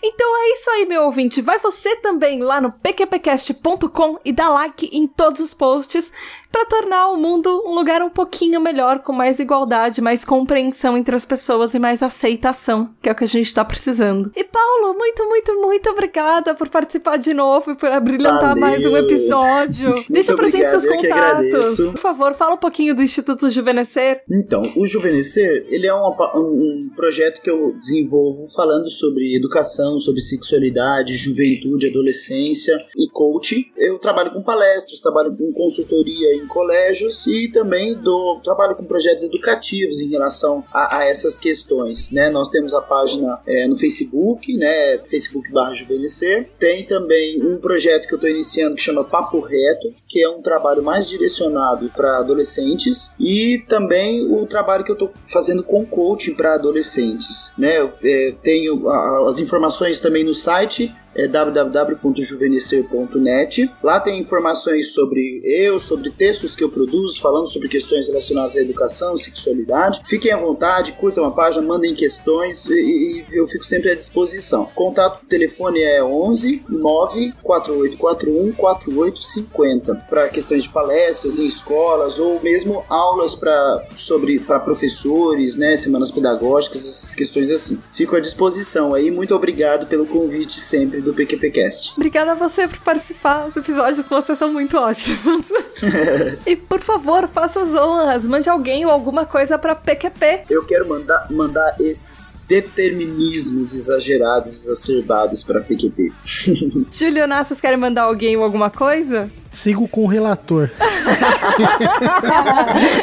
Então é isso aí, meu ouvinte. Vai você também lá no pqpcast.com e dá like em todos os posts para tornar o mundo um lugar um pouquinho melhor, com mais igualdade, mais compreensão entre as pessoas e mais aceitação, que é o que a gente tá precisando. E Paulo, muito, muito, muito obrigada por participar de novo e por brilhantar Valeu. mais um episódio. Deixa pra gente obrigado, seus eu que contatos. Por favor, fala um pouquinho do Instituto Juvenescer. Então, o Juvenescer, ele é uma um projeto que eu desenvolvo falando sobre educação, sobre sexualidade, juventude, adolescência e coaching. Eu trabalho com palestras, trabalho com consultoria em colégios e também dou, trabalho com projetos educativos em relação a, a essas questões, né? Nós temos a página é, no Facebook, né? Facebook barra Juvenescer. Tem também um projeto que eu estou iniciando que chama Papo Reto, que é um trabalho mais direcionado para adolescentes e também o trabalho que eu estou fazendo com coaching para adolescentes, né? Eu é, tenho a- as informações também no site é www.juvenescer.net. Lá tem informações sobre eu, sobre textos que eu produzo, falando sobre questões relacionadas à educação, sexualidade. Fiquem à vontade, curtam a página, mandem questões e, e eu fico sempre à disposição. Contato telefone é 11 94841 4850 para questões de palestras em escolas ou mesmo aulas para sobre para professores, né, semanas pedagógicas, essas questões assim. Fico à disposição aí. Muito obrigado pelo convite sempre do PQPcast. Obrigada a você por participar. Os episódios com você são muito ótimos. <laughs> e por favor, faça as honras. Mande alguém ou alguma coisa pra PQP. Eu quero mandar, mandar esses determinismos exagerados, exacerbados para PQP. <laughs> Júlio Ná, vocês querem mandar alguém ou alguma coisa? Sigo com o relator. <laughs>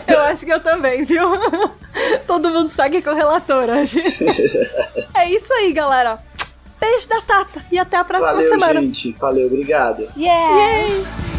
Eu acho que eu também, viu? Todo mundo segue com o relator hoje. é isso aí, galera. Beijo da Tata e até a próxima Valeu, semana. gente. Valeu, obrigado. Yeah! Yay!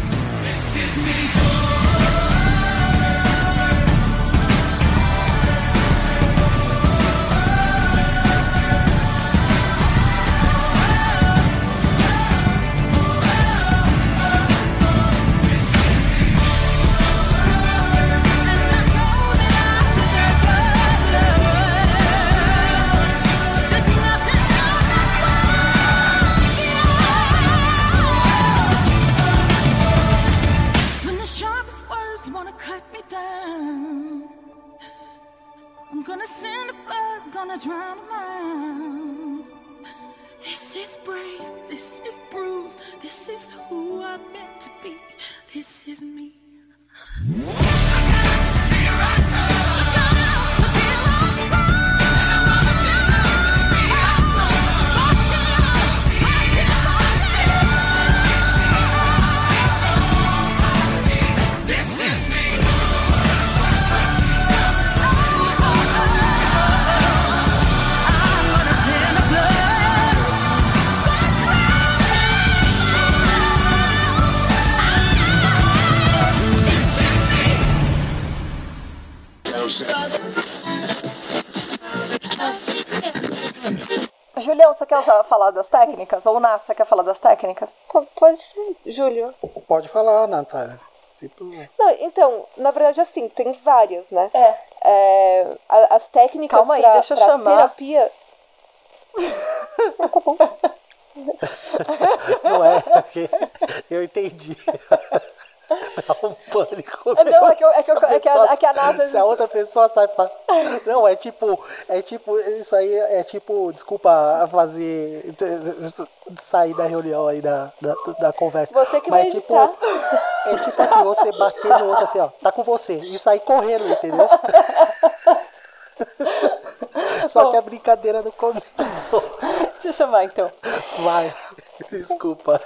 Técnicas? Ou você quer falar das técnicas? Pode ser, Júlio. Pode falar, Natália. Não, então, na verdade, assim, tem várias, né? É. É, as técnicas Calma aí, pra, deixa eu pra chamar. terapia. <laughs> Ah, tá bom. Não é, porque <laughs> eu entendi. <laughs> <laughs> Dá um pânico. É, não, é que eu- é que eu- é que a- é que a vezes- Se a outra pessoa sai pra... <laughs> Não, é tipo... É tipo... Isso aí é tipo... Desculpa fazer... Sair da reunião aí da, da, da conversa. Você que Mas vai é tipo. É tipo assim, você bater no outro assim, ó. Tá com você. E sair correndo, entendeu? <laughs> Só que a brincadeira no começo. Deixa eu chamar então. Vai. Desculpa.